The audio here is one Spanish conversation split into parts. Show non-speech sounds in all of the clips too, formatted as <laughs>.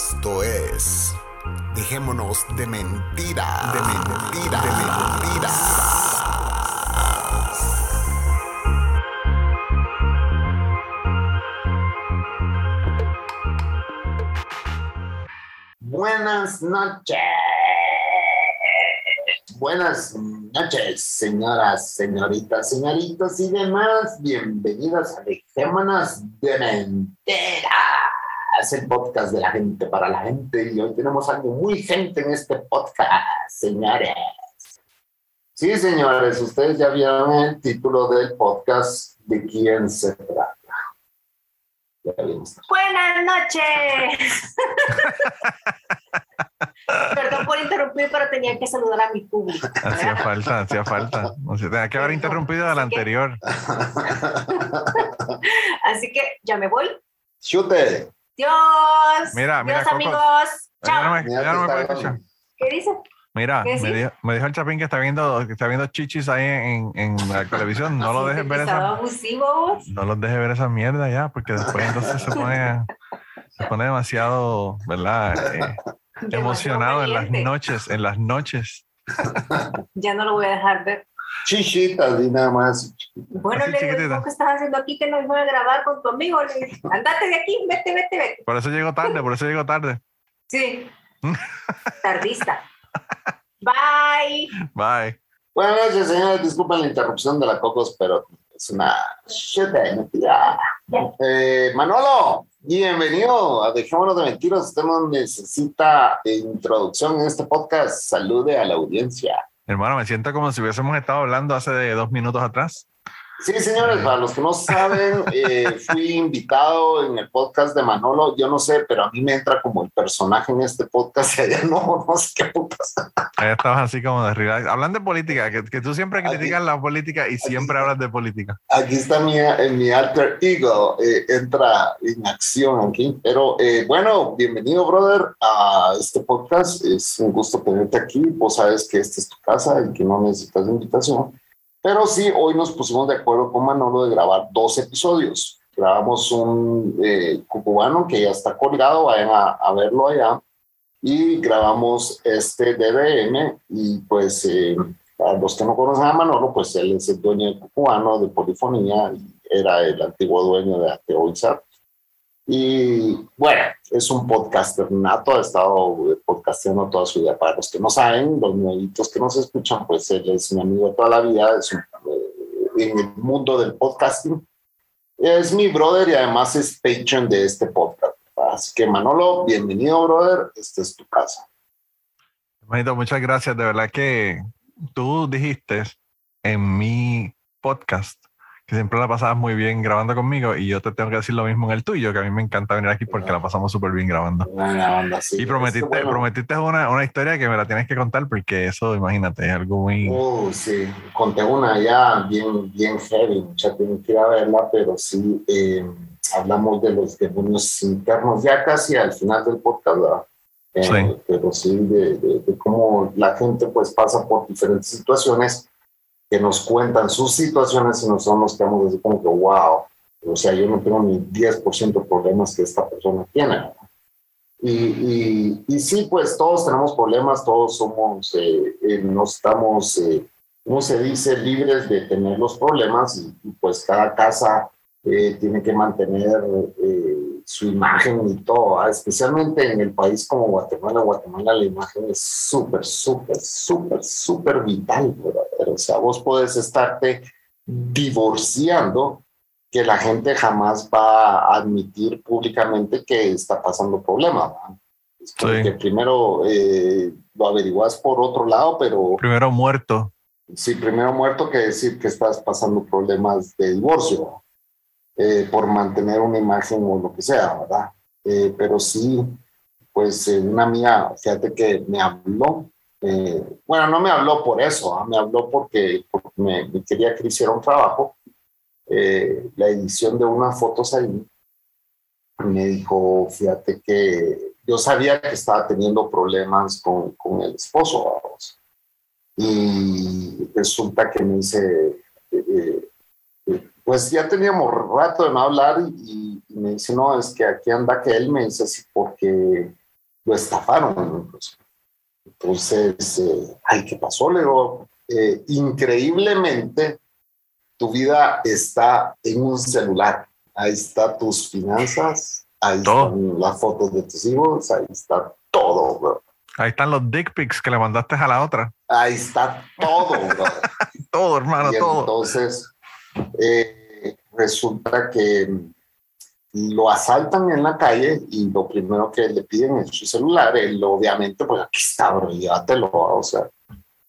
Esto es. Dejémonos de mentira. De mentira. De mentiras. Buenas noches. Buenas noches, señoras, señoritas, señoritos y demás. Bienvenidos a Dejémonos de Mentira. Es el podcast de la gente para la gente y hoy tenemos algo muy gente en este podcast, señores. Sí, señores, ustedes ya vieron el título del podcast de quién se trata. Buenas noches. <laughs> Perdón por interrumpir, pero tenía que saludar a mi público. Hacía falta, hacía falta. O sea, tenía que haber interrumpido al anterior. <laughs> Así que ya me voy. Chute. Dios. Mira, mira, Dios, amigos. Ya no Chao. me, Mira ya no que me puede está escuchar. ¿Qué dice? Mira, ¿Qué me dijo, me dijo el Chapín que está viendo, que está viendo chichis ahí en, en la televisión. No <laughs> lo dejes ver estaba esa, abusivo vos. no los dejes ver esa mierda ya, porque después entonces se pone, se pone demasiado, ¿verdad? Eh, Demasiado emocionado en las noches, en las noches. Ya no lo voy a dejar ver. Chichitas y nada más. Bueno, Así le digo, chiquitita. ¿qué estás haciendo aquí que no voy a grabar con tu amigo? Le digo, Andate de aquí, vete, vete, vete. Por eso llego tarde, por eso llego tarde. Sí. <laughs> Tardista. Bye. Bye. Buenas noches, señores. Disculpen la interrupción de la Cocos, pero es una chute de mentira. Eh, Manolo, bienvenido a Dejémonos de Mentiras. Usted no necesita introducción en este podcast. Salude a la audiencia. Hermano, me siento como si hubiésemos estado hablando hace de dos minutos atrás. Sí, señores, para los que no saben, eh, fui invitado en el podcast de Manolo. Yo no sé, pero a mí me entra como el personaje en este podcast <laughs> y allá no, no sé qué putas. Ahí estabas así como de relax. Hablan de política, que, que tú siempre Aquí- criticas la política y siempre hablas de política. Aquí está mi, en mi alter ego, eh, entra en acción aquí. Pero eh, bueno, bienvenido, brother, a este podcast. Es un gusto tenerte aquí. Vos sabes que esta es tu casa y que no necesitas invitación. Pero sí, hoy nos pusimos de acuerdo con Manolo de grabar dos episodios. Grabamos un eh, cubano que ya está colgado, vayan a, verlo allá. Y grabamos este DBM y pues... eh, para los que no conocen a Manolo, pues él es el dueño de Cubano, de Polifonía, y era el antiguo dueño de Ateo Izar. Y bueno, es un podcaster nato, ha estado podcasteando toda su vida. Para los que no saben, los nuevitos que nos escuchan, pues él es mi amigo toda la vida, es un, eh, en el mundo del podcasting. Es mi brother y además es patron de este podcast. Así que Manolo, bienvenido, brother. Esta es tu casa. Hermanito, muchas gracias. De verdad que tú dijiste en mi podcast que siempre la pasabas muy bien grabando conmigo y yo te tengo que decir lo mismo en el tuyo, que a mí me encanta venir aquí porque la pasamos súper bien grabando. Buena onda, sí. Y prometiste, bueno, prometiste una, una historia que me la tienes que contar porque eso, imagínate, es algo muy... Oh, sí, conté una ya bien, bien heavy, mucha tienen que ir a verla, pero sí, eh, hablamos de los demonios internos, ya casi al final del podcast, ¿verdad? Eh, Sí. Pero sí, de, de- de cómo la gente pues pasa por diferentes situaciones que nos cuentan sus situaciones y nosotros nos quedamos así como que, wow, o sea, yo no tengo ni 10% de problemas que esta persona tiene. Y, y, y sí, pues todos tenemos problemas, todos somos, eh, eh, no estamos, eh, ¿cómo se dice?, libres de tener los problemas y, y, pues cada casa eh, tiene que mantener eh, su imagen y todo, especialmente en el país como Guatemala. Guatemala la imagen es súper, súper, súper, súper vital, brother. O sea, vos puedes estarte divorciando que la gente jamás va a admitir públicamente que está pasando problemas. ¿verdad? Sí. que primero eh, lo averiguas por otro lado, pero Primero muerto. sí, primero muerto que decir que estás pasando problemas de divorcio. Eh, por mantener una imagen o lo que sea, ¿verdad? Eh, pero sí, pues eh, una amiga, fíjate que me habló, eh, bueno, no me habló por eso, ¿ah? me habló porque, porque me, me quería que hiciera un trabajo, eh, la edición de unas fotos ahí, me dijo, fíjate que yo sabía que estaba teniendo problemas con, con el esposo, vamos. y resulta que me dice, eh, pues ya teníamos rato de no hablar y, y me dice, no, es que aquí anda que él me dice así porque lo estafaron. incluso. Entonces, eh, ay, ¿qué pasó? Le digo, eh, increíblemente, tu vida está en un celular. Ahí está tus finanzas, ahí Todo. están las fotos de tus hijos, ahí está todo, bro. Ahí están los dick pics que le mandaste a la otra. Ahí está todo, bro. <laughs> Todo, hermano, y todo. entonces eh, resulta que lo asaltan en la calle y lo primero que le piden es su celular. Él obviamente, pues aquí está, bro, llévatelo, o sea,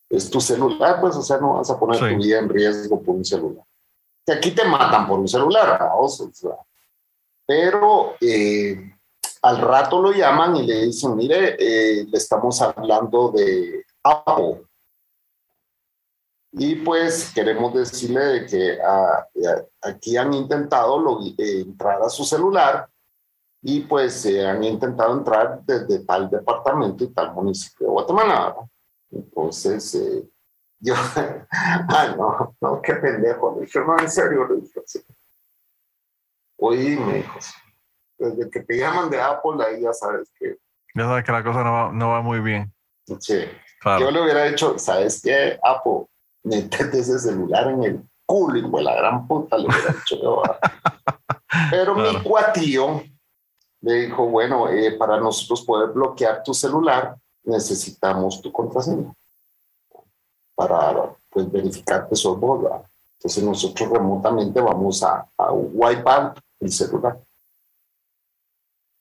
es tu celular, pues, o sea, no vas a poner Sí. tu vida en riesgo por un celular. Que aquí te matan por un celular, o sea. Pero eh, al rato lo llaman y le dicen, mire, eh, le estamos hablando de Apple. Y pues queremos decirle de que ah, eh, aquí han intentado log- eh, entrar a su celular y pues eh, han intentado entrar desde tal departamento y tal municipio de Guatemala. Entonces, eh, <laughs> yo, ah, no, no, qué pendejo. Le dije, no, en serio, le dije así. Oí, me dijo, desde que te llaman de Apple, ahí ya sabes que, Ya sabes que la cosa no va, no va muy bien. che, Claro. Yo le hubiera dicho, ¿sabes qué, Apo? Métete ese celular en el culo, hijo de la gran puta, le hubiera dicho yo. <laughs> Pero mi Claro. cuatío le dijo, bueno, eh, para nosotros poder bloquear tu celular, necesitamos tu contraseña para pues, verificar que sos vos. ¿verdad? Entonces nosotros remotamente vamos a, a wipe out el celular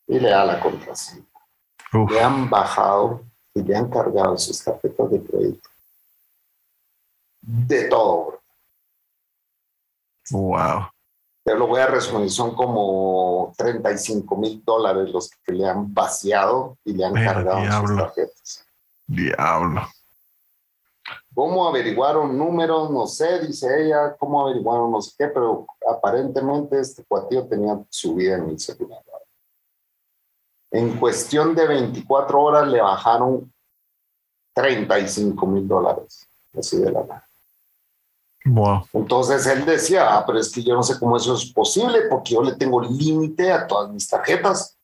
y le da la contraseña Uf, le han bajado y le han cargado sus tarjetas de crédito. De todo, bro. wow. Te lo voy a resumir, son como 35 mil dólares los que le han vaciado y le han Mira, cargado sus diablo. tarjetas. Diablo. ¿Cómo averiguaron números? No sé, dice ella. ¿Cómo averiguaron no sé qué? Pero aparentemente este cuatío tenía su vida en mi celular. En cuestión de 24 horas le bajaron 35 mil dólares. Así de la nada. Wow. Entonces él decía, ah, pero es que yo no sé cómo eso es posible porque yo le tengo límite a todas mis tarjetas.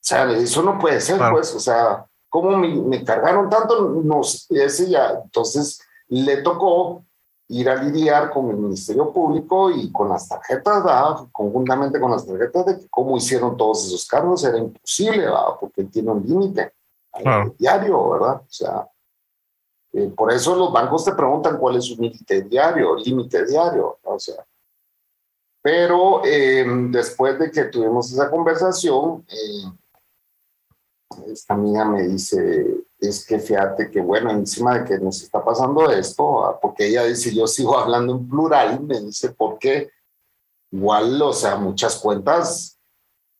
O sea, eso no puede ser, Claro. pues, o sea, ¿cómo me, me cargaron tanto? No, sé, ese ya, entonces le tocó ir a lidiar con el Ministerio Público y con las tarjetas, ¿verdad? conjuntamente con las tarjetas, de que cómo hicieron todos esos cargos, era imposible, ¿verdad? porque tiene un límite Claro. diario, ¿verdad? O sea, eh, por eso los bancos te preguntan cuál es su límite diario, límite diario, ¿no? o sea. Pero eh, después de que tuvimos esa conversación, eh, esta amiga me dice, es que fíjate que bueno, encima de que nos está pasando esto, ah, porque ella dice, yo sigo <laughs> hablando en plural, me dice, porque igual, o sea, muchas cuentas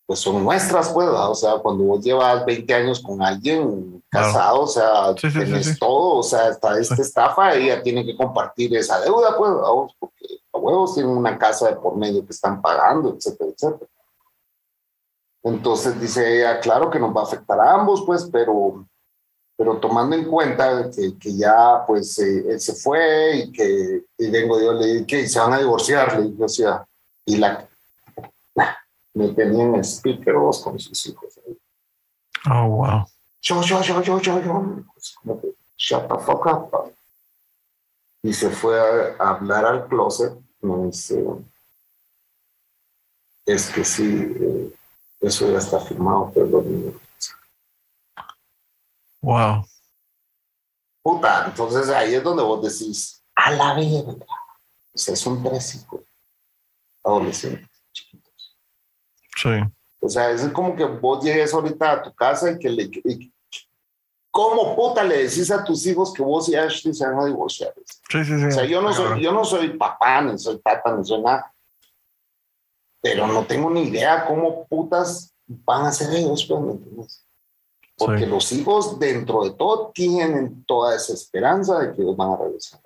pues son nuestras, pues, o sea, cuando vos llevas 20 años con alguien Claro. casado, o sea, Sí, sí, tenés sí. todo, o sea, está esta estafa, ella tiene que compartir esa deuda, pues, porque a huevos tienen una casa de por medio que están pagando, etcétera, etcétera. Entonces dice ella, claro que nos va a afectar a ambos, pues, pero, pero tomando en cuenta que, que ya, pues, eh, él se fue y que y vengo yo, le dije, que se van a divorciar, le dije, o sea, y la me tenían en speaker vos con sus hijos. Oh, wow. Yo, yo, yo, yo, yo, yo. Pues, como que, shut the fuck up. Y se fue a, a hablar al closet. Me dice, es que sí, eh, eso ya está firmado, perdón. Wow. Puta, entonces ahí es donde vos decís, a la verga. O sea, tres hijos adolescentes, chiquitos. Sí. O sea, es como que vos llegues ahorita a tu casa y que le... y- ¿Cómo puta le decís a tus hijos que vos y Ashley se van a divorciar? Sí, sí, sí. O sea, yo no soy, yo no soy papá, ni soy tata, ni soy nada. pero no tengo ni idea cómo putas van a ser ellos, pues, ¿me entiendes? Porque Sí. los hijos, dentro de todo, tienen toda esa esperanza de que ellos van a regresar.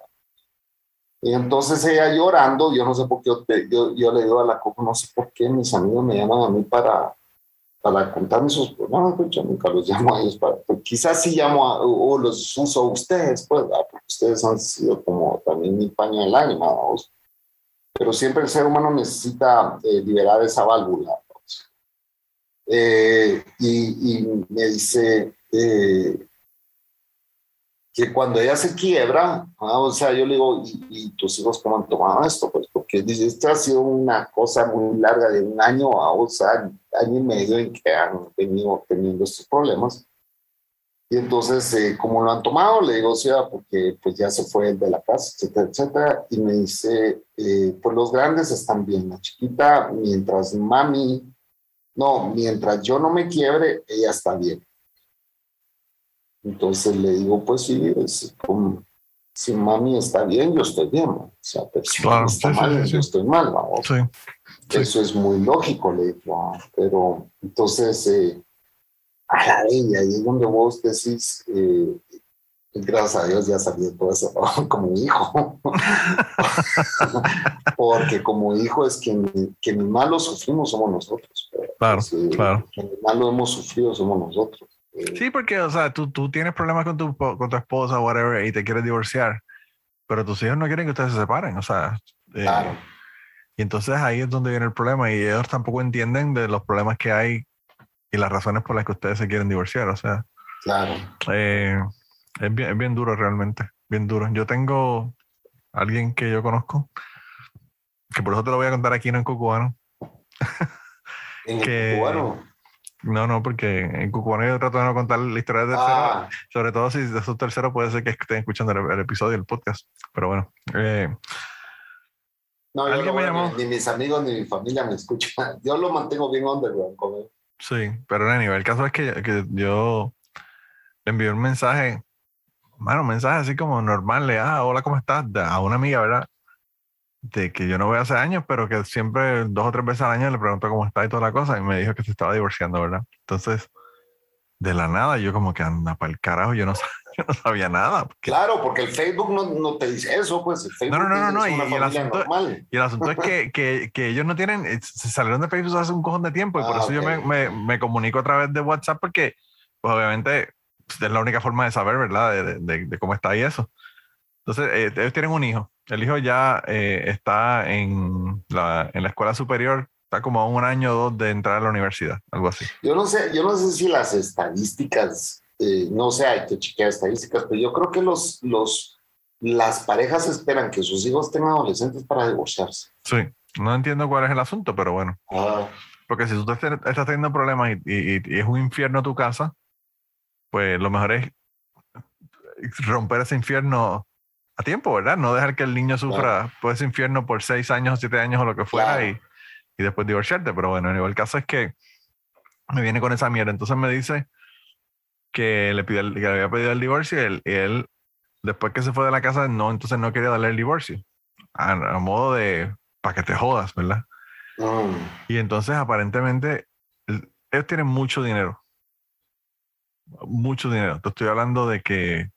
Y entonces ella llorando, yo no sé por qué, yo, yo, le digo a la copa, no sé por qué mis amigos me llaman a mí para, para contarme sus problemas, pues yo nunca los llamo a ellos para, pues quizás sí llamo a, o, los uso a ustedes, pues, ¿verdad? porque ustedes han sido como también mi paño de lágrima, vamos. Pero siempre el ser humano necesita eh, liberar esa válvula. Eh, y, y me dice, eh, que cuando ella se quiebra, ah, o sea, yo le digo, ¿y, y tus hijos cómo han tomado esto? Pues porque dice, esto ha sido una cosa muy larga de un año a o sea, año y medio en que han venido teniendo estos problemas. Y entonces, eh, ¿cómo lo han tomado? Le digo, o sea, porque pues ya se fue el de la casa, etcétera, etcétera. Y me dice, eh, pues los grandes están bien, la chiquita, mientras mami, no, mientras yo no me quiebre, ella está bien. Entonces le digo, pues sí, es como, si mami está bien, yo estoy bien, ¿no? o sea, pero si Claro, mami está sí, mal, sí, yo estoy mal, ¿no? Sí. Eso es muy lógico, le digo, pero entonces, eh, a la y es donde vos decís, eh, gracias a Dios ya salió todo eso ¿no? <laughs> como hijo, <laughs> porque como hijo es quien, quien más lo sufrimos somos nosotros. Claro, pues, eh, claro. Quienes más lo hemos sufrido somos nosotros. Sí, porque, o sea, tú, tú tienes problemas con tu, con tu esposa, whatever, y te quieres divorciar, pero tus hijos no quieren que ustedes se separen, o sea. eh, Claro. Y entonces ahí es donde viene el problema, y ellos tampoco entienden de los problemas que hay y las razones por las que ustedes se quieren divorciar, o sea. Claro. eh, es, bien, es bien duro realmente, bien duro. Yo tengo alguien que yo conozco, que por eso te lo voy a contar aquí, no en Cucubano. En <laughs> Que- cubano. No, no, porque en Cucubano yo trato de no contar la historia de tercero, Ah, sobre todo si de esos terceros puede ser que estén escuchando el, el episodio del podcast. Pero bueno, eh, no, yo no, me llamó. Ni, ni mis amigos ni mi familia me escuchan. <laughs> Yo lo mantengo bien underground con él. sí, pero anyway, el caso es que, que yo le envié un mensaje, bueno, un mensaje así como normal, le, ah, hola, ¿cómo estás? A una amiga, ¿verdad? De que yo no veo hace años, pero que siempre dos o tres veces al año le pregunto cómo está y toda la cosa, y me dijo que se estaba divorciando, ¿verdad? Entonces, de la nada, yo como que anda para el carajo, yo no, <laughs> yo no sabía nada. porque- Claro, porque el Facebook no, no te dice eso, pues el Facebook no, no, dice, no, es y- y el asunto-. Y el asunto es que, <laughs> que, que ellos no tienen, eh, se salieron de Facebook hace un cojón de tiempo y por Ah, eso yo me, me, me comunico a través de WhatsApp porque, pues obviamente, pues, es la única forma de saber, ¿verdad? De, de- de- de cómo está y eso. Entonces, eh, ellos tienen un hijo. El hijo ya eh, está en la, en la escuela superior, está como a un año o dos de entrar a la universidad, algo así. Yo no sé, yo no sé si las estadísticas, eh, no sé, hay que chequear estadísticas, pero yo creo que los, los, las parejas esperan que sus hijos tengan adolescentes para divorciarse. Sí, no entiendo cuál es el asunto, pero bueno. Ah, Porque si tú te- estás teniendo problemas y, y- y es un infierno tu casa, pues lo mejor es romper ese infierno a tiempo, ¿verdad? No dejar que el niño sufra por ese infierno por seis años o siete años o lo que fuera Claro. y, y después divorciarte. Pero bueno, el caso es que me viene con esa mierda. Entonces me dice que le, pide que le había pedido el divorcio y él, y él, después que se fue de la casa, no, entonces no quería darle el divorcio. A, a modo de, para que te jodas, ¿verdad? mm, Y entonces aparentemente el- ellos tienen mucho dinero. Mucho dinero. Te estoy hablando de que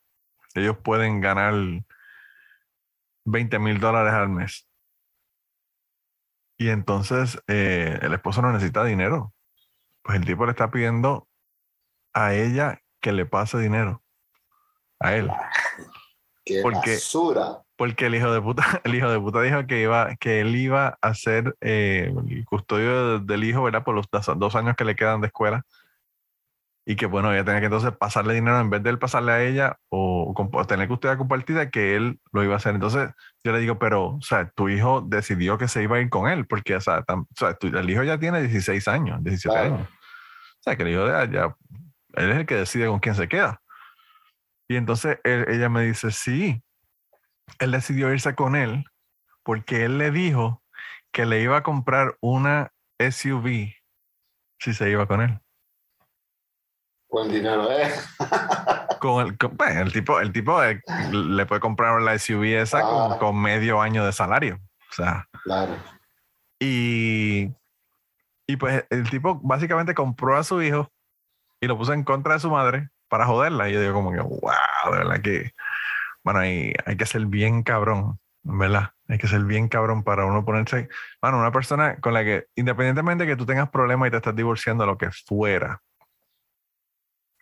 ellos pueden ganar 20 mil dólares al mes. Y entonces eh, el esposo no necesita dinero. Pues el tipo le está pidiendo a ella que le pase dinero. A él. qué Porque- basura. Porque el hijo de puta, <laughs> el hijo de puta dijo que iba, que él iba a ser eh, el custodio de- del hijo, ¿verdad? Por los dos años que le quedan de escuela. Y que bueno, ella tenía que entonces pasarle dinero en vez de él pasarle a ella o, o tener custodia compartida, que él lo iba a hacer. Entonces yo le digo, pero, o sea, tu hijo decidió que se iba a ir con él, porque, o sea, tam- o sea, tu- el hijo ya tiene 16 años, 17 Claro. años. O sea, que el hijo ya, ya- él es el que decide con quién se queda. Y entonces él- ella me dice, sí, él decidió irse con él porque él le dijo que le iba a comprar una SUV si se iba con él. Dinero, ¿eh? <laughs> Con el, con- bueno, el tipo, el tipo eh, le puede comprar la SUV esa con, Ah. con medio año de salario. O sea, Claro. y Y pues el tipo básicamente compró a su hijo y lo puso en contra de su madre para joderla. Y yo digo como que, wow, de verdad que, bueno, hay, hay que ser bien cabrón, ¿verdad? Hay que ser bien cabrón para uno ponerse, bueno, una persona con la que, independientemente de que tú tengas problemas y te estás divorciando, lo que fuera,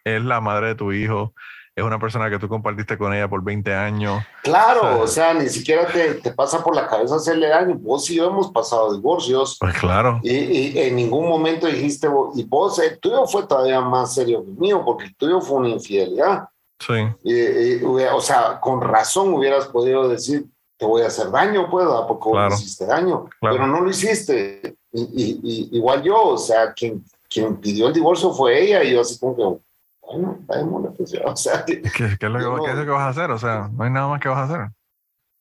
es la madre de tu hijo, es una persona que tú compartiste con ella por 20 años. Claro, o sea, ni siquiera te, te, pasa por la cabeza hacerle daño. Vos y yo hemos pasado divorcios. Pues claro. Y, y en ningún momento dijiste, y vos, el tuyo fue todavía más serio que el mío, porque el tuyo fue una infidelidad. Sí. Y, o sea, con razón hubieras podido decir, te voy a hacer daño, pues, porque Claro. vos hiciste daño, Claro. pero no lo hiciste. Y, y- y- igual yo, o sea, quien, quien pidió el divorcio fue ella, y yo así como que, bueno, démosle, pues, ya, o sea, ¿Qué, qué es lo Yo qué es lo que vas a hacer? O sea, no hay nada más que vas a hacer.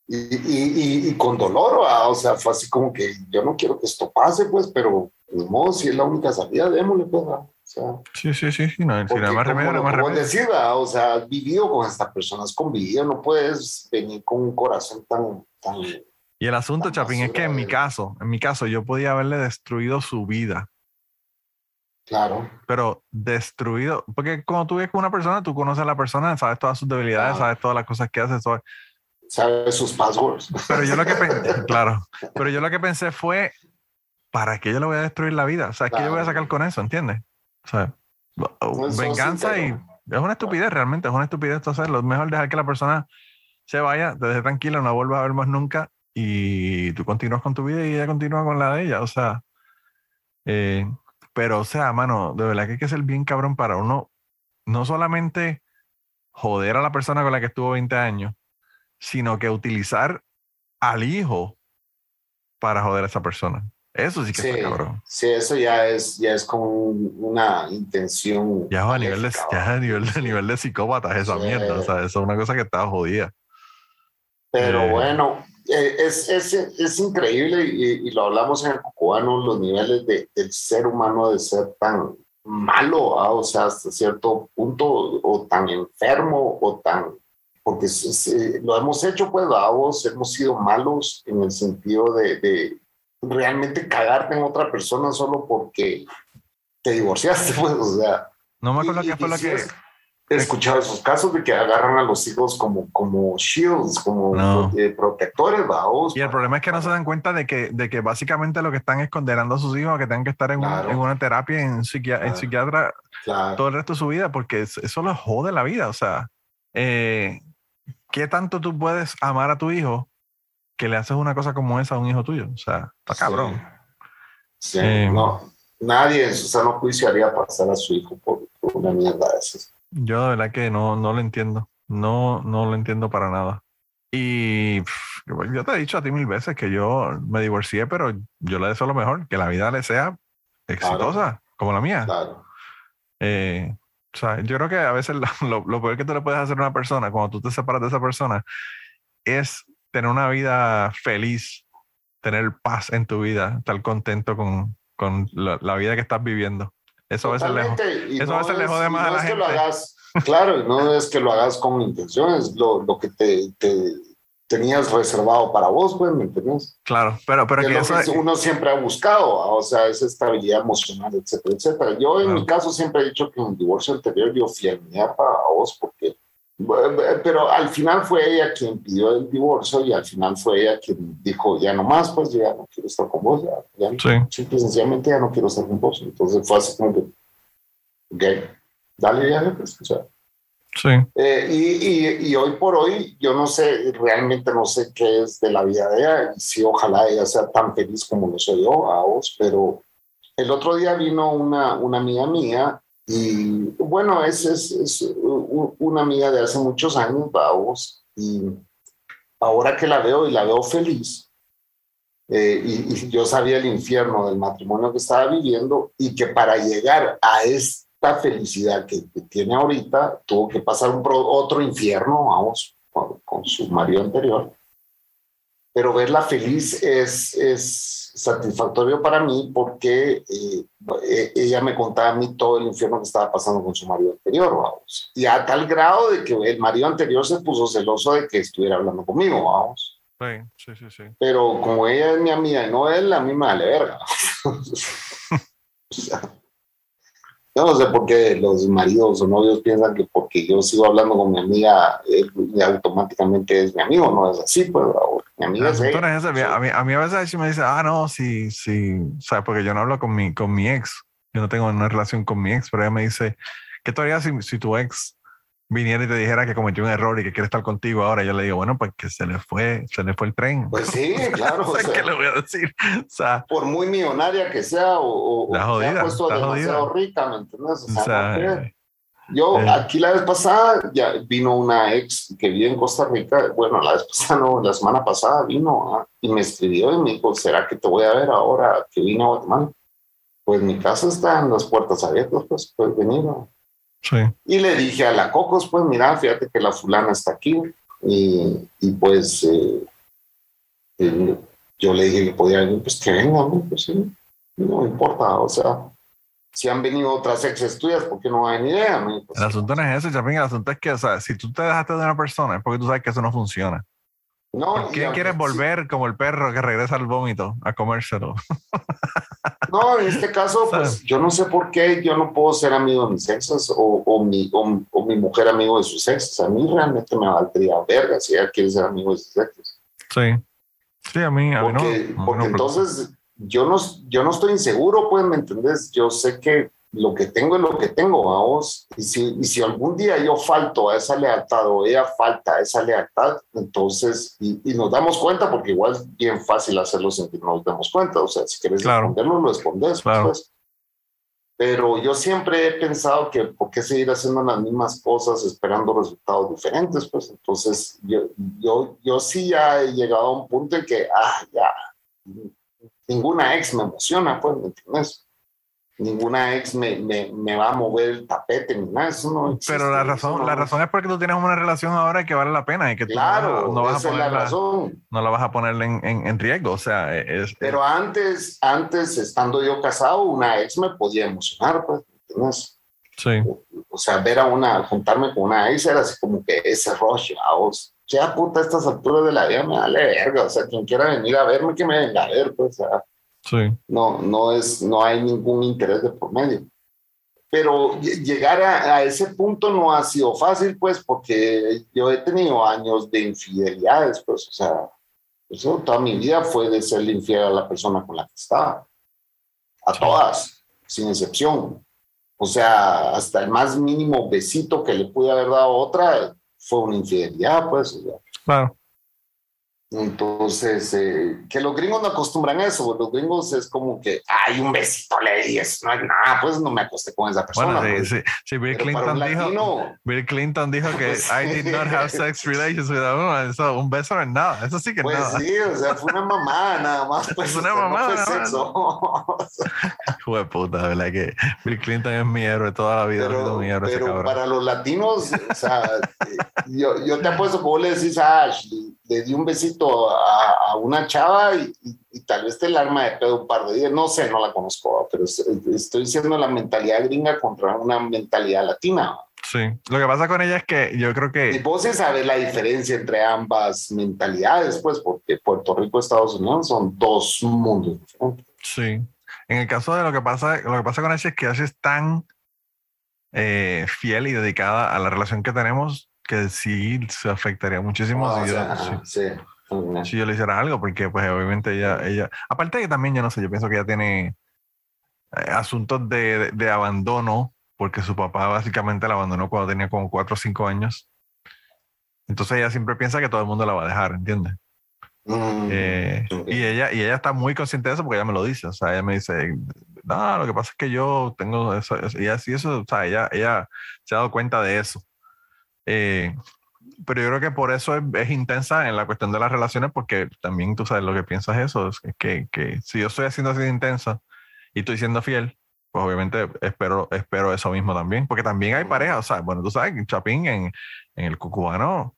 y, y, y- y con dolor, o sea, fue así como que yo no quiero que esto pase, pues, pero ni modo, si es la única salida, démosle, pues, o sea. Sí, sí, sí, sí, no, si hay más remedio, lo más remedio. o sea, has vivido con esta persona, has convivido, no puedes venir con un corazón tan, tan, Y el asunto, Chapín, es que en mi caso, en mi caso, yo podía haberle destruido su vida, claro, pero destruido, porque cuando tú vives con una persona, tú conoces a la persona, sabes todas sus debilidades, Claro. sabes todas las cosas que hace, sabes- sabes sus passwords. Pero yo lo que pensé, <laughs> claro, pero yo lo que pensé fue, ¿para qué yo le voy a destruir la vida? O sea, ¿qué yo voy a sacar con eso? ¿Entiendes? O sea, venganza y es una estupidez, realmente, es una estupidez esto hacerlo. Es mejor dejar que la persona se vaya, te deje tranquila, no vuelva a ver más nunca y tú continúas con tu vida y ella continúa con la de ella. O sea, eh, pero o sea, mano, de verdad que hay que ser bien cabrón para uno, no solamente joder a la persona con la que estuvo 20 años, sino que utilizar al hijo para joder a esa persona. Eso sí que Sí, está cabrón. sí, eso ya es, ya es como un- una intención. Ya a nivel de, ya a nivel de, nivel de psicópatas esa Sí. mierda. O sea, eso es una cosa que está jodida. Pero Eh. bueno, es, es, es increíble y, y lo hablamos en el cubano, los niveles de, del ser humano de ser tan malo, ah, o sea, hasta cierto punto, o tan enfermo, o tan... Porque se- se- lo hemos hecho, pues, a vos hemos sido malos en el sentido de, de realmente cagarte en otra persona solo porque te divorciaste, <laughs> pues, o sea... No me acuerdo qué fue lo que. He escuchado esos casos de que agarran a los hijos como, como shields, como No. eh, protectores, vaos. Y el problema es que no se dan cuenta de que, de que básicamente lo que están es condenando a sus hijos a que tengan que estar en, un- Claro. en una terapia, en, psiquiatra Claro. todo el resto de su vida, porque es- eso les jode la vida. O sea, eh, ¿qué tanto tú puedes amar a tu hijo que le haces una cosa como esa a un hijo tuyo? O sea, está cabrón. Sí, Eh, no. Nadie en su sano juicio haría pasar a su hijo por, por una mierda de esas. Yo de verdad que no, no lo entiendo. No, no lo entiendo para nada. Y pff, yo te he dicho a ti mil veces que yo me divorcié, pero yo le deseo lo mejor, que la vida le sea exitosa, como la mía. Claro. Eh, o sea, yo creo que a veces lo, lo- lo peor que tú le puedes hacer a una persona cuando tú te separas de esa persona es tener una vida feliz, tener paz en tu vida, estar contento con, con la, la vida que estás viviendo. Eso a veces lejos. Y eso a veces le es- jode más a no la es que lo gente. hagas, claro, no es que lo hagas con intenciones, lo, lo que te, te tenías reservado para vos, pues, ¿me entiendes? Claro, pero, pero que lo eso, que uno siempre ha buscado, o sea, esa estabilidad emocional, etcétera, etcétera. Yo en Claro. mi caso siempre he dicho que en el divorcio anterior yo fui a mierda a vos porque, pero al final fue ella quien pidió el divorcio y al final fue ella quien dijo, ya no más, pues yo ya no quiero estar con vos, ya, ya Sí. sencillamente ya no quiero estar con vos. Entonces fue así como que, ok, dale viaje, pues, o sea. sí. Eh, y, y, y hoy por hoy, yo no sé, realmente no sé qué es de la vida de ella, y si ojalá ella sea tan feliz como lo soy yo, a vos, pero el otro día vino una, una amiga mía, y bueno, es, es, una amiga de hace muchos años, a vos, y ahora que la veo y la veo feliz, eh, y, yo sabía el infierno del matrimonio que estaba viviendo, y que para llegar a esta felicidad que, tiene ahorita, tuvo que pasar un otro infierno, vamos, con, con su marido anterior. Pero verla feliz es, es satisfactorio para mí porque eh, eh, ella me contaba a mí todo el infierno que estaba pasando con su marido anterior, vamos. Y a tal grado de que el marido anterior se puso celoso de que estuviera hablando conmigo, vamos. Sí, sí, sí. Pero como ella es mi amiga y no él, a mí me vale verga. <laughs> O sea, yo no sé por qué los maridos o novios piensan que porque yo sigo hablando con mi amiga, él automáticamente es mi amigo, no es así, pues, mi amiga es ella. A mí, a mí a veces me dice, ah, no, sí, sí, o sea, porque yo no hablo con mi, con mi ex, yo no tengo una relación con mi ex, pero ella me dice, ¿qué tú harías si, si tu ex viniera y te dijera que cometió un error y que quiere estar contigo ahora, yo le digo, bueno, pues que se le fue, se le fue el tren. Pues sí, <laughs> claro. o sea, ¿Qué le voy a decir? O sea, por muy millonaria que sea o, o jodida, ha puesto demasiado jodida. rica, ¿me entiendes? O sea, no yo eh. aquí la vez pasada ya vino una ex que vive en Costa Rica, bueno, la vez pasada no, la semana pasada vino ah, y me escribió y me dijo, ¿será que te voy a ver ahora que vine a Guatemala? Pues mi casa está en las puertas abiertas, pues puedes venir. ¿no? Sí. Y le dije a la Cocos, pues mira, fíjate que la fulana está aquí. Y, y pues eh, eh, yo le dije que podía venir, pues que venga, ¿no? Pues sí, no me importa, o sea, si han venido otras exes tuyas, ¿por qué no va a venir ella? Me dijo, El asunto no es ese, Chapín, el asunto es que, o sea, si tú te dejaste de una persona es porque tú sabes que eso no funciona. No, ¿Por quieres sí- volver como el perro que regresa al vómito a comérselo? <laughs> No, en este caso, <laughs> pues yo no sé por qué yo no puedo ser amigo de mis exes o, o, mi, o, o mi mujer amigo de sus exes. A mí realmente me valdría verga si ella quiere ser amigo de sus exes. Sí. Sí, a mí, a mí no. Porque, mí porque no, entonces yo no, yo no estoy inseguro, pues, ¿me entendés? Yo sé que lo que tengo es lo que tengo, vamos. Y si, y si algún día yo falto a esa lealtad o ella falta a esa lealtad, entonces, y, y nos damos cuenta, porque igual es bien fácil hacerlo sin que nos demos cuenta. O sea, si quieres Claro. responderlo, lo respondes. Claro. pues. Pero yo siempre he pensado que por qué seguir haciendo las mismas cosas esperando resultados diferentes, pues entonces yo, yo, yo sí ya he llegado a un punto en que, ah, ya, ninguna ex me emociona, pues, ¿me entiendes? Ninguna ex me, me, me va a mover el tapete ni nada, eso no existe, Pero la razón, no- la razón es porque tú tienes una relación ahora que vale la pena y que tú no- Claro, no, vas a es la ponerla, razón. no la vas a poner en, en, en riesgo. O sea, es, Pero antes, antes, estando yo casado, una ex me podía emocionar, pues, ¿me entiendes? sí, o sea, ver a una, juntarme con una ex era así como que ese rush, a vos, ya puta, a estas alturas de la vida me vale verga, o sea, quien quiera venir a verme, que me venga a ver, pues, o sea, sí. no, no es, no hay ningún interés de por medio. Pero ll- llegar a, a ese punto no ha sido fácil, pues, porque yo he tenido años de infidelidades, pues, o sea, eso toda mi vida fue de serle infiel a la persona con la que estaba. A todas, sin excepción. O sea, hasta el más mínimo besito que le pude haber dado a otra fue una infidelidad, pues. o sea. Claro. Entonces, eh, que los gringos no acostumbran eso. Los gringos es como que, ay, un besito le di, eso no es nada, pues no me acosté con esa persona. Bueno, sí, pues. sí, sí, Bill para un Clinton dijo, latino, Bill Clinton dijo que Pues I did not have sex relations with <laughs> a woman. Eso, un beso no es nada. Eso sí que es pues nada. sí, o sea, fue una mamada nada más. <laughs> Pues, Es una mamada, No fue sexo. <laughs> Hijo de puta, verdad que Bill Clinton es mi héroe toda la vida. ha sido pero mi héroe pero para los latinos, o sea, eh, yo, yo te apuesto que vos le decís a Ashley, le di un besito a, a una chava y, y- y tal vez te el arma de pedo un par de días. No sé, no la conozco, pero es- estoy diciendo la mentalidad gringa contra una mentalidad latina. Sí. Lo que pasa con ella es que yo creo Y que vos sí sabes la diferencia entre ambas mentalidades, pues, porque Puerto Rico y Estados Unidos son dos mundos diferentes. sí. En el caso de lo que pasa, lo que pasa con ella es que ella es tan eh, fiel y dedicada a la relación que tenemos que sí se afectaría muchísimo Ah, o si, sea, yo, si- ajá, sí. Si yo le hiciera algo, porque pues obviamente ella, ella, aparte de que también yo no sé, yo pienso que ella tiene eh, asuntos de, de- de abandono, porque su papá básicamente la abandonó cuando tenía como 4 o 5 años. Entonces ella siempre piensa que todo el mundo la va a dejar, ¿entiendes? Mm, Eh, ok. y, ella, y ella está muy consciente de eso porque ella me lo dice. O sea, ella me dice, no, lo que pasa es que yo tengo eso. eso", y así eso, o sea, ella, ella se ha dado cuenta de eso. Eh, pero yo creo que por eso es, es intensa en la cuestión de las relaciones, porque también tú sabes lo que piensas eso, es que, que si yo estoy haciendo así de intensa y estoy siendo fiel, pues obviamente espero, espero eso mismo también, porque también hay parejas, o sea, bueno, tú sabes, en Chapín, en, en el Cucubano,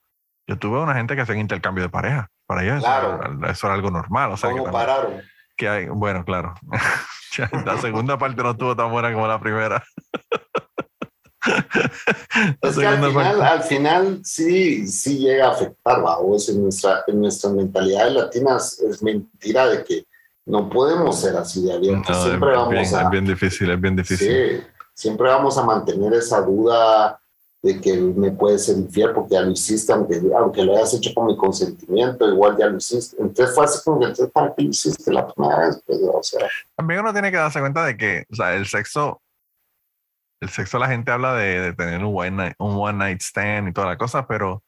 yo tuve una gente que hacía intercambio de pareja, para ellos eso Claro. era- eso, era algo normal, o sea, que, ¿Cómo también- pararon? que hay, bueno, claro, <laughs> la segunda parte no estuvo tan buena como la primera. <laughs> <laughs> Es que al final, al final sí, sí llega a afectar, vamos, en nuestra, en nuestras mentalidades latinas es mentira de que No podemos ser así de abiertos. No, siempre es, vamos bien, a. es bien difícil, es bien difícil. Sí, siempre vamos a mantener esa duda de que me puede ser infiel porque ya lo hiciste, aunque, aunque lo hayas hecho con mi consentimiento, igual ya lo hiciste. Entonces fue así como que, entonces, ¿para qué lo hiciste la primera vez? Pues, o sea, También uno tiene que darse cuenta de que, o sea, el sexo, el sexo la gente habla de, de tener un one, night, un one night stand y toda la cosa, pero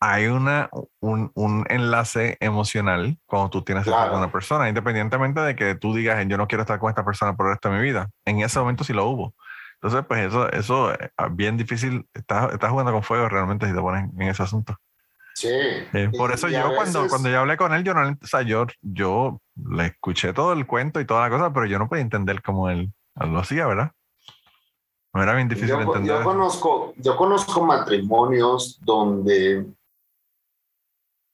hay una, un, un enlace emocional cuando tú tienes sexo Claro. con una persona, independientemente de que tú digas, yo no quiero estar con esta persona por el resto de mi vida. En ese momento sí lo hubo. Entonces, pues eso, eso es bien difícil. Estás, estás jugando con fuego realmente si te pones en ese asunto. sí. Eh, por Y- eso y yo cuando, veces- cuando yo hablé con él, yo no, o sea, yo, yo le escuché todo el cuento y toda la cosa, pero yo no podía entender cómo él lo hacía, ¿verdad? Era bien difícil yo, entender. yo conozco, yo conozco matrimonios donde,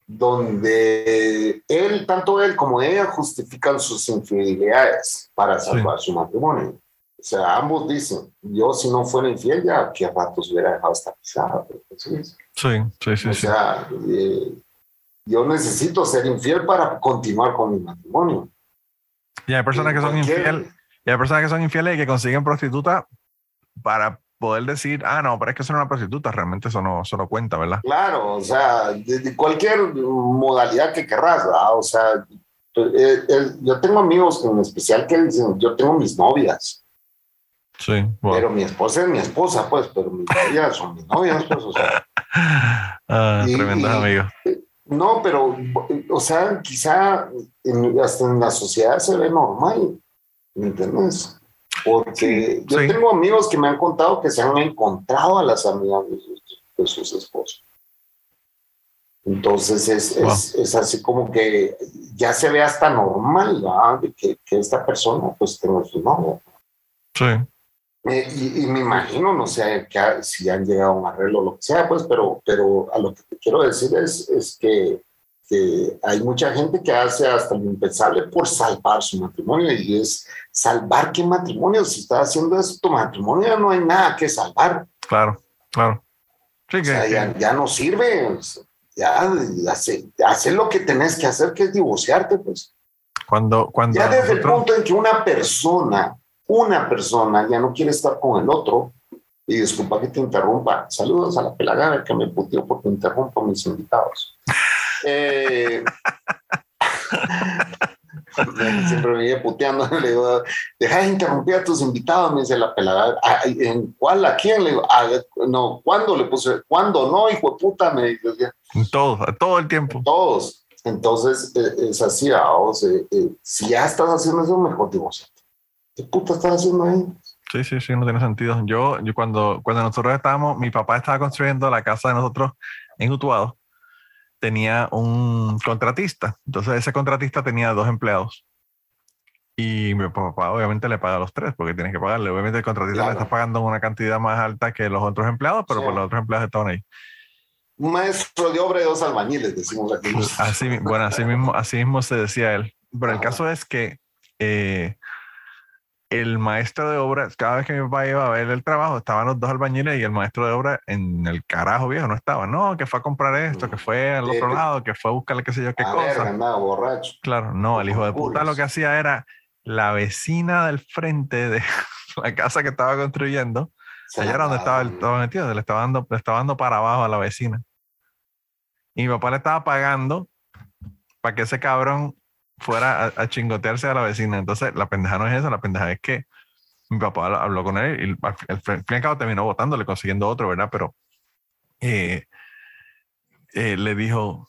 donde él, tanto él como ella, justifican sus infidelidades para Sí. salvar su matrimonio. O sea, ambos dicen, yo si no fuera infiel, ya qué ratos hubiera dejado esta pisada. Sí, sí, sí, o sí. sea, eh, yo necesito ser infiel para continuar con mi matrimonio. Y hay personas que son infieles, y hay personas que son infieles y que consiguen prostituta para poder decir, ah, no, pero es que eso es una prostituta, realmente eso no, eso no cuenta, ¿verdad? Claro, o sea, de, de cualquier modalidad que querrás, ¿verdad? O sea, eh, eh, yo tengo amigos en especial que dicen, yo tengo mis novias, Sí, bueno. pero mi esposa es mi esposa, pues, pero mis novias son mis novias, pues, o sea. <laughs> Ah, y- tremendos y- amigos. No, pero, o sea, quizá en- hasta en la sociedad se ve normal, ¿me entiendes? Porque Sí, yo sí. tengo amigos que me han contado que se han encontrado a las amigas de sus, de sus esposos. Entonces es, Wow. es, es así como que ya se ve hasta normal, ¿verdad? Que, que esta persona pues tenga su novia. Sí, Eh, y, y me imagino, no sé que, ha- si han llegado a un arreglo o lo que sea, pues, pero, pero a lo que te quiero decir es, es que, que hay mucha gente que hace hasta lo impensable por salvar su matrimonio y es salvar qué matrimonio. Si estás haciendo eso, tu matrimonio ya no hay nada que salvar. claro, claro. Sí, O ya, ya no sirve. Ya, hace, hace lo que tenés que hacer, que es divorciarte, pues. cuando, cuando Ya desde el punto en que una persona, una persona ya no quiere estar con el otro, y disculpa que te interrumpa, saludos a la pelagada que me puteó porque interrumpo a mis invitados. <laughs> Eh, <laughs> siempre me viene puteando, <laughs> le digo, deja de interrumpir a tus invitados, me dice la pelagada. "Ah, ¿En cuál? ¿A quién? Le digo, "Ah, no, ¿cuándo le puse? ¿Cuándo no, hijo de puta? Me dice, todo, todo el tiempo. todos. Entonces eh, es así, o sea, eh, si ya estás haciendo eso, mejor divorciate. ¿Qué puta estás haciendo ahí? Sí, sí, sí, no tiene sentido. Yo, yo cuando, cuando nosotros estábamos, mi papá estaba construyendo la casa de nosotros en Utuado, tenía un contratista. Entonces ese contratista tenía dos empleados. Y mi papá obviamente le paga a los tres porque tiene que pagarle. Obviamente el contratista Claro. le está pagando una cantidad más alta que los otros empleados, pero Sí. pues los otros empleados estaban ahí. Un maestro de obra y dos albañiles, decimos aquí. Así, bueno, así mismo, así mismo se decía él. Pero el Ajá. caso es que eh, el maestro de obra, cada vez que mi papá iba a ver el trabajo, estaban los dos albañiles y el maestro de obra en el carajo viejo no estaba. No, que fue a comprar esto, que fue al otro lado, que fue a buscarle qué sé yo qué a cosa. andaba borracho. Claro, no, el hijo de puta lo que hacía era la vecina del frente de <laughs> la casa que estaba construyendo. Se Allá era donde estaba, daban. estaba metido, le estaba, dando, le estaba dando para abajo a la vecina. Y mi papá le estaba pagando para que ese cabrón fuera a, a chingotearse a la vecina. Entonces, la pendeja no es eso, la pendeja es que mi papá habló con él y al, al fin y al cabo terminó votándole, consiguiendo otro, ¿verdad? Pero eh, eh, le dijo,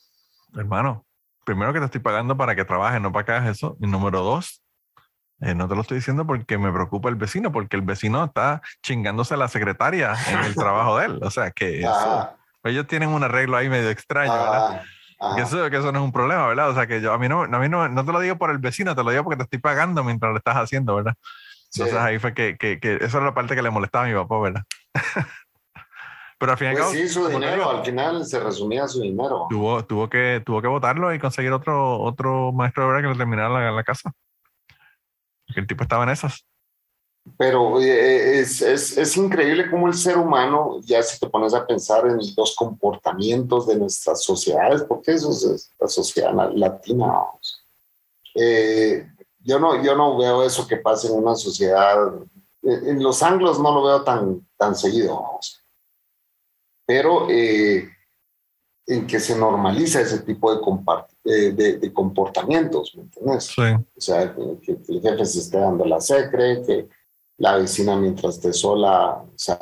hermano, primero que te estoy pagando para que trabajes, no para que hagas eso. Y número dos, eh, no te lo estoy diciendo porque me preocupa el vecino, porque el vecino está chingándose a la secretaria en el trabajo de él. O sea, que eso- Ah, ellos tienen un arreglo ahí medio extraño, ¿verdad? Que eso, que eso no es un problema, ¿verdad? O sea, que yo a mí, no, a mí no, no te lo digo por el vecino, te lo digo porque te estoy pagando mientras lo estás haciendo, ¿verdad? Sí. Entonces ahí fue que, que, que eso era la parte que le molestaba a mi papá, ¿verdad? <laughs> Pero al fin y al Pues sí, su dinero, al final se resumía su dinero. tuvo, tuvo, que, tuvo que votarlo y conseguir otro, otro maestro de obra que le terminara la, la casa. Porque el tipo estaba en esas. Pero eh, es, es, es increíble cómo el ser humano, ya si te pones a pensar en los comportamientos de nuestras sociedades, porque eso es la sociedad la- latina, vamos. Eh, yo, no, yo no veo eso que pasa en una sociedad. En, los anglos no lo veo tan, tan seguido, vamos. Pero eh, en que se normaliza ese tipo de, eh, de, de comportamientos, ¿me entiendes? Sí. O sea, que, que el jefe se esté dando la secre, que la vecina mientras esté sola, o sea,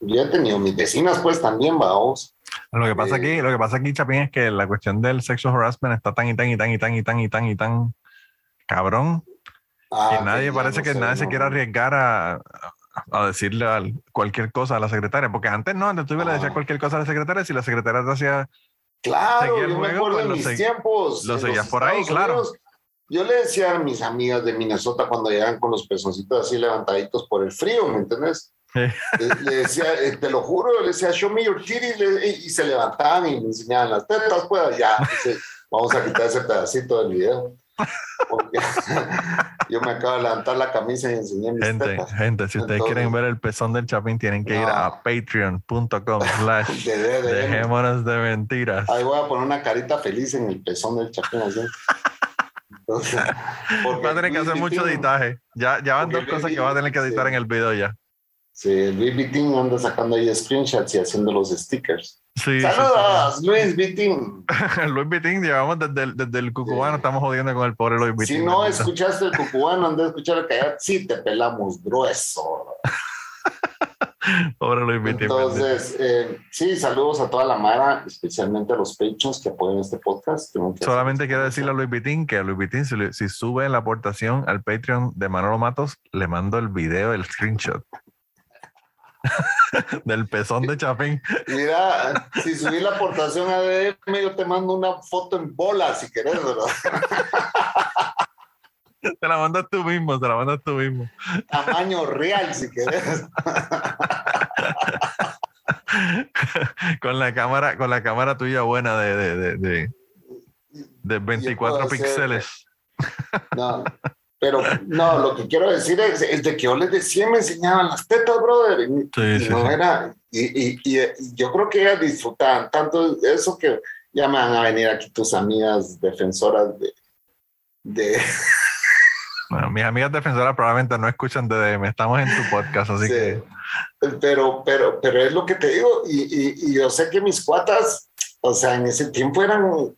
yo he tenido mis vecinas pues también, vamos. Lo que pasa Eh, aquí, lo que pasa aquí, Chapín, es que la cuestión del sexual harassment está tan y tan y tan y tan y tan y tan y tan cabrón Ah, que nadie parece no que sé, nadie se no. quiere arriesgar a, a decirle al- cualquier cosa a la secretaria, porque antes no, antes tú le decías Ah. cualquier cosa a la secretaria, si la secretaria te hacía, Claro, yo me juego, acuerdo pues mis tiempos. lo seguías por ahí, Estados claro. Yo le decía a mis amigas de Minnesota cuando llegan con los pezoncitos así levantaditos por el frío, ¿me entiendes? Sí. Le, decía, eh, te lo juro, le decía, show me your titties, y, se levantaban y me enseñaban las tetas, pues ya, vamos a quitar ese pedacito del video. Porque <laughs> yo me acabo de levantar la camisa y enseñé mis gente, tetas. gente, si ustedes Entonces- quieren ver el pezón del Chapín, tienen que ir a patreon.com slash <laughs> De dejémonos de mentiras. Ahí voy a poner una carita feliz en el pezón del chapín así. Entonces, <laughs> Va a tener que Luis hacer mucho editaje. Ya, ya van dos cosas Luis que va a tener que editar sí. en el video ya. Sí, el Luis Vitín anda sacando ahí screenshots y haciendo los stickers. Sí, sí, ¡Saludos, Luis Vitín! sí. <laughs> Luis Vitín, llevamos desde el, desde el cucubano, Sí. estamos jodiendo con el pobre Luis Vitín. Si no escuchaste el cucubano, anda a escuchar el callar, sí te pelamos grueso. Luis Vitín. bendito. Entonces, eh, sí, saludos a toda la Mara, especialmente a los patrons que apoyan este podcast. Que Solamente quiero decirle a Luis Vitín que a Luis Vitín, si, si sube la aportación al Patreon de Manolo Matos, le mando el video, el screenshot <laughs> del pezón de Chapín. Mira, si subí la aportación a DM, yo te mando una foto en bola si querés, ¿verdad? <laughs> Te la mandas tú mismo, te la mandas tú mismo. Tamaño real si querés. con la cámara, con la cámara tuya buena de, de, de, de, de 24 hacer- píxeles. No, pero no, lo que quiero decir es, es de que yo les decía, me enseñaban las tetas, brother. Y, Sí, y sí, no era, y, y, y- y yo creo que ellas disfrutaban tanto de eso que ya me van a venir aquí tus amigas defensoras de, de Bueno, mis amigas defensoras probablemente no escuchan DDM, estamos en tu podcast, así Sí. que Pero, pero, pero es lo que te digo, y, y, y yo sé que mis cuatas, o sea, en ese tiempo eran,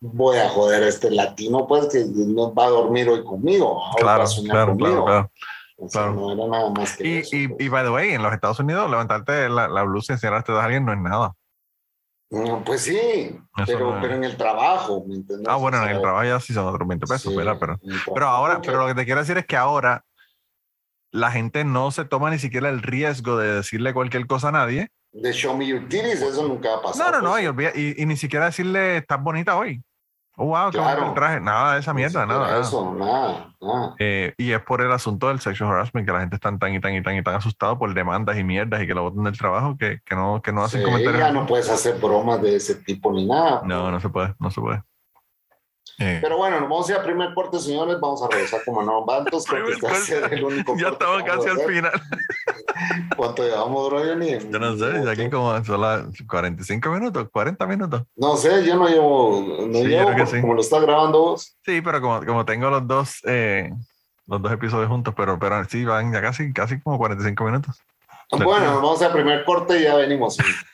voy a joder a este latino, pues, que no va a dormir hoy conmigo, hoy va claro, a soñar claro, claro, conmigo. claro. O sea, claro. no era nada más que Y, eso, y, pues. y by the way, en los Estados Unidos, levantarte la, la blusa y enseñarte a alguien no es nada. No, pues sí, pero, no pero en el trabajo, ¿me entiendes? Ah, bueno, O en el sea, trabajo ya sí son otros 20 pesos, sí, ¿verdad? Pero, pero ahora, porque pero lo que te quiero decir es que ahora la gente no se toma ni siquiera el riesgo de decirle cualquier cosa a nadie. De show me your titties, eso nunca va a pasar. No, no, no, pues. y, olvida- y, y ni siquiera decirle estás bonita hoy. Oh, wow, Claro. el traje. Nada de esa mierda, nada. nada. Eso, nada, nada. Eh, y es por el asunto del sexual harassment que la gente está tan y tan y tan y tan asustado por demandas y mierdas y que lo botan del trabajo que, que no, que no hacen Sí, comentarios. ya no puedes hacer bromas de ese tipo ni nada. No, no se puede, no se puede. Eh, Pero bueno, nos vamos a ir a primer corte, señores. Vamos a regresar como no Bantos, porque va a ser el único ya estamos casi al final. <laughs> ¿Cuánto llevamos, Johnny? Yo no sé, de aquí como son las 45 minutos, 40 minutos. No sé, yo no llevo, no Sí, yo llevo creo que porque sí. como lo está grabando vos. Sí, pero como, como tengo los dos, eh, los dos episodios juntos, pero, pero sí van ya casi, casi como 45 minutos. Bueno, nos vamos a primer corte y ya venimos. <laughs>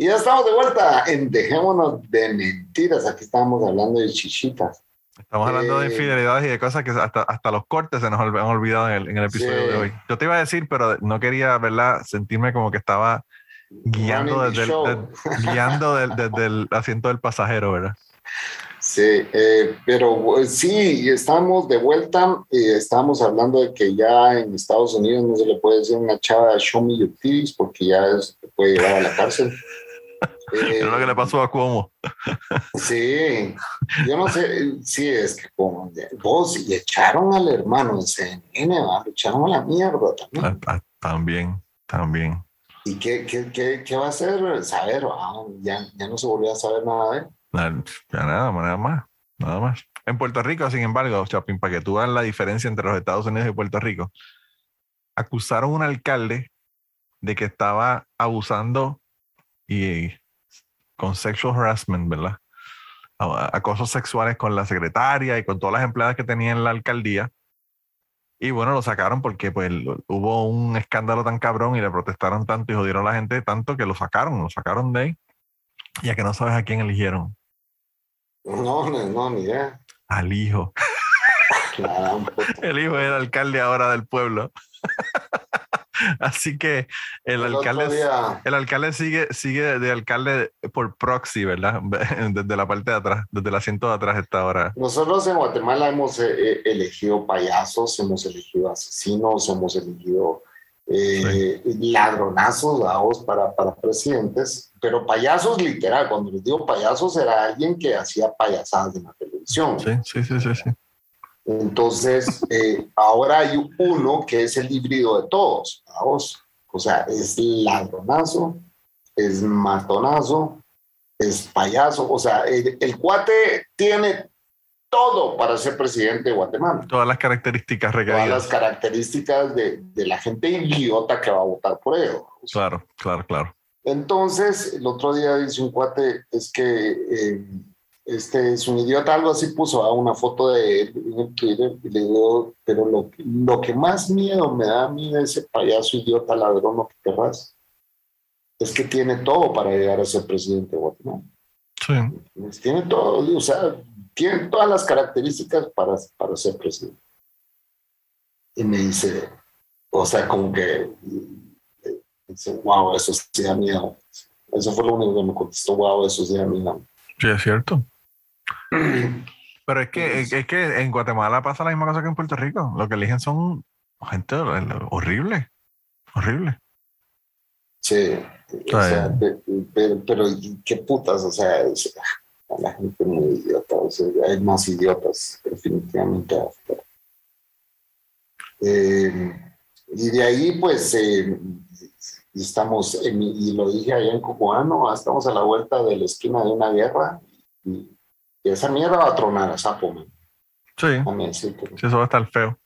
Y ya estamos de vuelta en Dejémonos de Mentiras. Aquí estamos hablando de chichitas. Estamos hablando de Eh, infidelidades y de cosas que hasta, hasta los cortes se nos han olvidado en el, en el episodio Sí. de hoy. Yo te iba a decir, pero no quería, ¿verdad? Sentirme como que estaba guiando desde el, de- guiando del- desde el asiento del pasajero, ¿verdad? Sí, eh, pero eh, sí, estamos de vuelta y estamos hablando de que ya en Estados Unidos no se le puede decir una chava show me your titties porque ya te puede llevar a la cárcel. Eh, lo que le pasó a Cuomo. Sí, yo no sé, sí, es que como vos y echaron al hermano de CNN, ¿va? lo echaron a la mierda también. Ah, ah, También, también. ¿Y qué, qué, qué, qué va a hacer? Saber, ah, ya, ya no se volvió a saber nada de él. Ya nada, nada más. Nada más. En Puerto Rico, sin embargo, Chapín, para que tú veas la diferencia entre los Estados Unidos y Puerto Rico, acusaron a un alcalde de que estaba abusando y con sexual harassment, ¿verdad? Acosos sexuales con la secretaria y con todas las empleadas que tenía en la alcaldía. Y bueno, lo sacaron porque pues hubo un escándalo tan cabrón y le protestaron tanto y jodieron a la gente tanto que lo sacaron, lo sacaron de ahí. Ya que no sabes a quién eligieron. No, no, no, ni idea. Al hijo. Puta. <laughs> El hijo es el alcalde ahora del pueblo. Así que el, alcalde, el alcalde sigue, sigue de alcalde por proxy, ¿verdad? <laughs> Desde la parte de atrás, desde el asiento de atrás está ahora. Nosotros en Guatemala hemos eh, eh, elegido payasos, hemos elegido asesinos, hemos elegido eh, ladronazos vamos, para, para presidentes, pero payasos literal, cuando les digo payasos era alguien que hacía payasadas en la televisión. Sí, sí, sí, sí. sí. Entonces, eh, ahora hay uno que es el híbrido de todos, vamos. O sea, es ladronazo, es matonazo, es payaso. O sea, el, el cuate tiene todo para ser presidente de Guatemala. Todas las características Todas requeridas. las características de, de la gente idiota que va a votar por él. Claro, claro, claro. Entonces, el otro día dice un cuate, es que eh, este es un idiota, algo así puso a una foto de él en el Twitter y le digo, pero lo, lo que más miedo me da a mí de ese payaso idiota ladrón o que querrás, es que tiene todo para llegar a ser presidente de Guatemala. Sí. Pues Tiene todo, o sea, tiene todas las características para, para ser presidente. Y me dice, o sea, como que, dice, wow, eso sí da miedo. Eso fue lo único que me contestó, wow, eso sí da miedo. Sí, es cierto. <clears throat> Pero es que, es, es que en Guatemala pasa la misma cosa que en Puerto Rico. Lo que eligen son gente horrible. Horrible. Sí, o sea, pero, pero ¿y qué putas, o sea, es- la gente muy idiota, o sea, hay más idiotas definitivamente. Eh, y de ahí, pues, eh, estamos, en- y lo dije allá en Cubano, estamos a la vuelta de la esquina de una guerra y, y esa mierda va a tronar a sapo, man. Sí, Déjame decirte. sí, eso va a estar feo.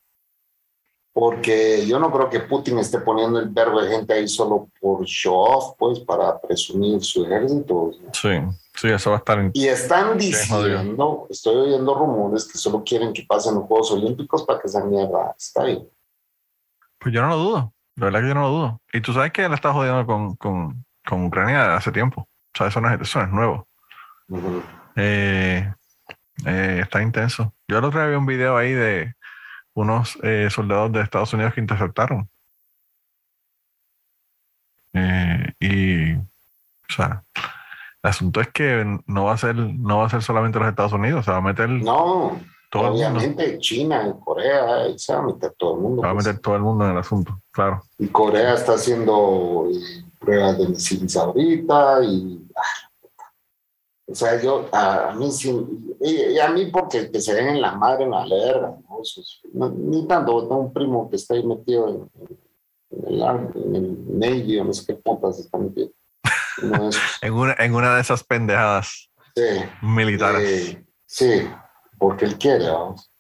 Porque yo no creo que Putin esté poniendo el verbo de gente ahí solo por show off, pues, para presumir su ejército. Sí, sí, eso va a estar. Y están diciendo, estoy oyendo rumores que solo quieren que pasen los Juegos Olímpicos para que esa mierda está ahí. Pues yo no lo dudo. De verdad que yo no lo dudo. Y tú sabes que él está jodiendo con, con, con Ucrania hace tiempo. O sea, eso no es, eso no es nuevo. Ujú. Eh, eh, está intenso. Yo el otro día vi un video ahí de unos eh, soldados de Estados Unidos que interceptaron. Eh, y, o sea, el asunto es que no va a ser, no va a ser solamente los Estados Unidos, se va a meter No, todo el mundo. obviamente China, Corea, ahí se va a meter todo el mundo. Se va a pues. meter todo el mundo en el asunto, claro. Y Corea está haciendo eh, pruebas de misiles ahorita y... ah, o sea, yo, a, a mí sí, y, y a mí porque que se den en la madre, en la verga, ¿no? Es- no, ni tanto, tengo un primo que está ahí metido en, en el, ar- en el Navy no sé qué putas está metido. <laughs> En una, en una de esas pendejadas Sí. militares. Eh, sí, porque él quiere, vamos.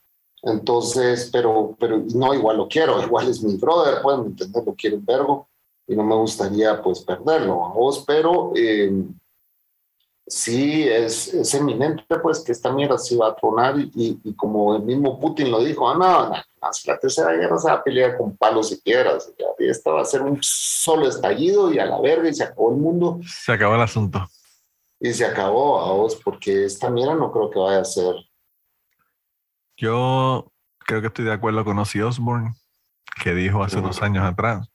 Entonces, pero, pero no, igual lo quiero, igual es mi brother, pueden entender, lo quiero un vergo y no me gustaría pues perderlo, vos, pero eh, sí es, es eminente pues que esta mierda sí va a tronar y, y- y como el mismo Putin lo dijo, ah, no, no, no, si la tercera guerra se va a pelear con palos y piedras, ya, esta va a ser un solo estallido y a la verga y se acabó el mundo Se acabó el asunto. y se acabó a vos, porque esta mierda no creo que vaya a ser. Yo creo que estoy de acuerdo con Ozzy Osbourne, que dijo hace Ujú. unos años atrás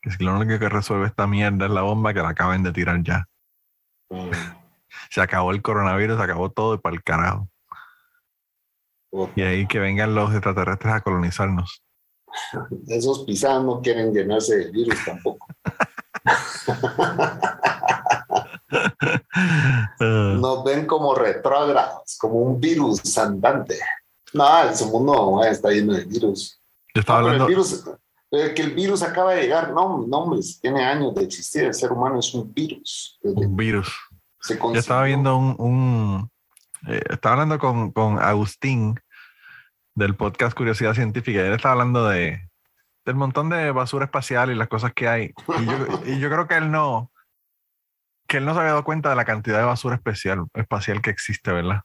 que si lo único que resuelve esta mierda es la bomba que la acaben de tirar ya. mm, Se acabó el coronavirus, se acabó todo y para el carajo. Y ahí que vengan los extraterrestres a colonizarnos. <laughs> Esos pisados no quieren llenarse de virus tampoco. <laughs> nos ven como retrógrados, como un virus andante. No, ese mundo está lleno de virus. Yo estaba No, hablando, el virus, eh, que el virus acaba de llegar, no, no, hombre, tiene años de existir. El ser humano es un virus. Un virus. Se Yo estaba viendo un, un- eh, estaba hablando con, con Agustín del podcast Curiosidad Científica y él estaba hablando de del montón de basura espacial y las cosas que hay. Y yo, <laughs> y yo creo que él no, que él no se había dado cuenta de la cantidad de basura especial, espacial que existe, ¿verdad?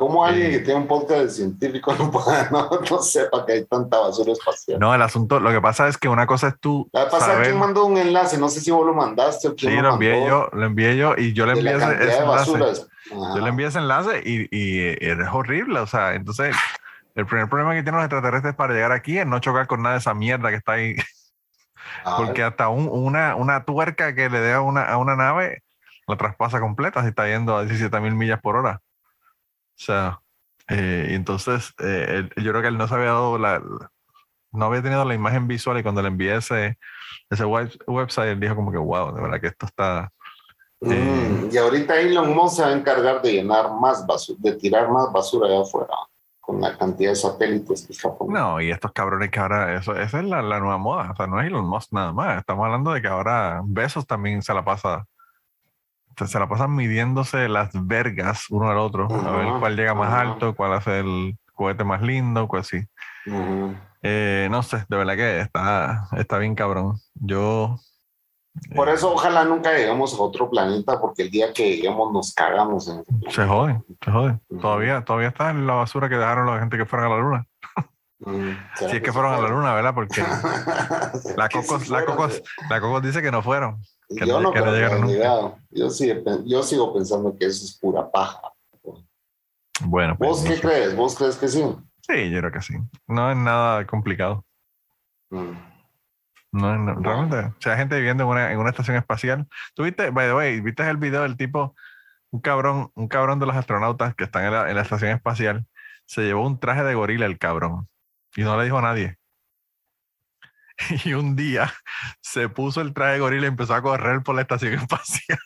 ¿Cómo alguien que tiene un podcast de científico <laughs> no, pueda- no, no sepa que hay tanta basura espacial? No, el asunto, lo que pasa es que una cosa es tú La vez pasada, ¿quién mandó un enlace? No sé si vos lo mandaste o quién Sí, lo envié mandó yo, lo envié yo y yo le envié ese, ese enlace. Yo le envié ese enlace y, y es horrible. O sea, entonces el primer problema que tienen los extraterrestres para llegar aquí es no chocar con nada de esa mierda que está ahí. Ah, Porque hasta un- una, una tuerca que le dé a una, a una nave la traspasa completa si está yendo a 17 mil millas por hora. O sea, eh, entonces eh, él- yo creo que él no se había dado la, no había tenido la imagen visual y cuando le envié ese, ese web- website, él dijo como que, wow, de verdad que esto está... Mm, eh, y ahorita Elon Musk se va a encargar de llenar más basura, de tirar más basura allá afuera, con la cantidad de satélites que está poniendo. No, y estos cabrones que ahora, eso, esa es la, la nueva moda. O sea, no es Elon Musk nada más. Estamos hablando de que ahora Besos también se la pasa. Se, se la pasan midiéndose las vergas uno al otro. A ver cuál llega más ajá. alto, cuál hace el cohete más lindo, cuál sí. Ujú. Eh, no sé, de verdad que está, está bien cabrón. Yo. Por eh, eso ojalá nunca lleguemos a otro planeta, porque el día que lleguemos nos cagamos en. Se joden, se joden. Todavía, todavía está en la basura que dejaron la gente que fueron a la luna. Mm, ¿será Si es que se fueron a la luna, ¿verdad? Porque <laughs> la Que sí Cocos, la Cocos, la Cocos dice que no fueron. Que yo no- no no creo que nunca. Yo, sigo pen- yo sigo pensando que eso es pura paja. Bueno, pues, ¿Vos no qué crees? ¿Vos crees que sí? Sí, yo creo que sí. No es nada complicado. Mm. No, es- no- realmente, o sea, gente viviendo en una, en una estación espacial. ¿Tú viste, by the way, viste el video del tipo, un cabrón, un cabrón de los astronautas que están en la, en la estación espacial, se llevó un traje de gorila el cabrón y no le dijo a nadie. <laughs> Y un día se puso el traje de gorila y empezó a correr por la estación <laughs> espacial.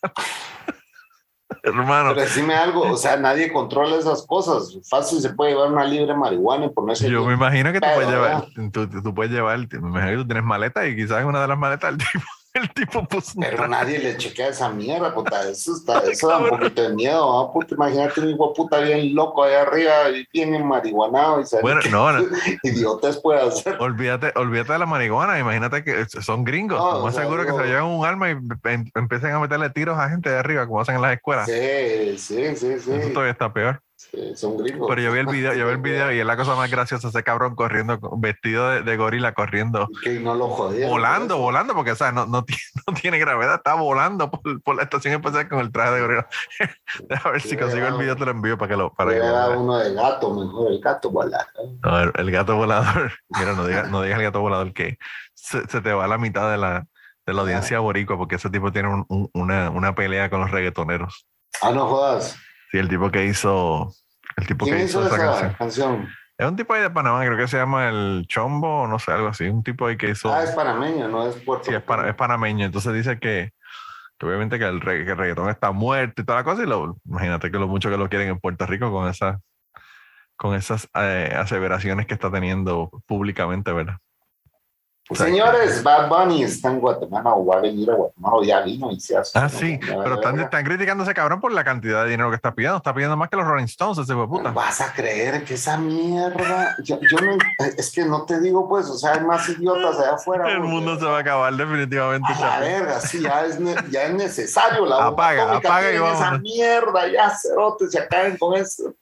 Hermano, Pero decime algo, o sea, nadie controla esas cosas. Fácil se puede llevar una libre marihuana y ponerse. yo me imagino que tú puedes llevar, tú, tú puedes llevar, me imagino que tú tienes maleta y quizás en una de las maletas el tipo, el tipo un Pero nadie le chequea esa mierda, puta. Eso, está, <laughs> eso da un poquito de miedo, ¿no? Puta, imagínate un hijo puta bien loco allá arriba y bien marihuanado y sabe Bueno, no, <laughs> no. idiotas puede hacer. Olvídate, olvídate de la marihuana, imagínate que son gringos, No, más o sea, seguro que se llevan un arma y em- empiecen a meterle tiros a gente de arriba, como hacen en las escuelas. Sí, sí, sí, sí. Eso todavía está peor. Sí, son gringos. Pero yo vi el video, yo vi el video y es la cosa más <laughs> graciosa, ese cabrón corriendo, vestido de, de gorila, corriendo, Y que no lo jodieron. volando, eso. volando, porque o sea, no, no, tiene, <laughs> no tiene gravedad, está volando por, por la estación espacial con el traje de gorila. <laughs> Déjame ver si consigo el video, te lo envío para que lo... Para que lo uno de gato, mejor el gato volar. No, el, el gato volador. Mira, no digas no digas el gato volador que se, se te va la mitad de la, de la audiencia boricua porque ese tipo tiene un- un- una, una pelea con los reggaetoneros. Ah, no jodas. Sí, el tipo que hizo. El tipo ¿Quién que hizo hizo esa canción. canción? Es un tipo ahí de Panamá, creo que se llama el Chombo, o no sé, algo así. Un tipo ahí que hizo. Ah, es panameño, no es puerto. sí, es, pana- es panameño. Entonces dice que, que obviamente que el, regga- que el reggaetón está muerto y toda la cosa. Y lo, imagínate que lo mucho que lo quieren en Puerto Rico con esas, con esas eh, aseveraciones que está teniendo públicamente, ¿verdad? Sea, Señores, Bad Bunny está en Guatemala o va a venir a Guatemala o ya vino y se hace. Ah, sí, pero están, están criticando a ese cabrón por la cantidad de dinero que está pidiendo. Está pidiendo más que los Rolling Stones, ese puta. Vas a creer que esa mierda. Yo, yo no. Es que no te digo, pues, o sea, hay más idiotas allá afuera. El mundo se va a acabar definitivamente. A la verga, sí, ya es, ne- ya es necesario la bomba Apaga, apaga y tienen esa mierda, ya cerotes, se acaben con eso.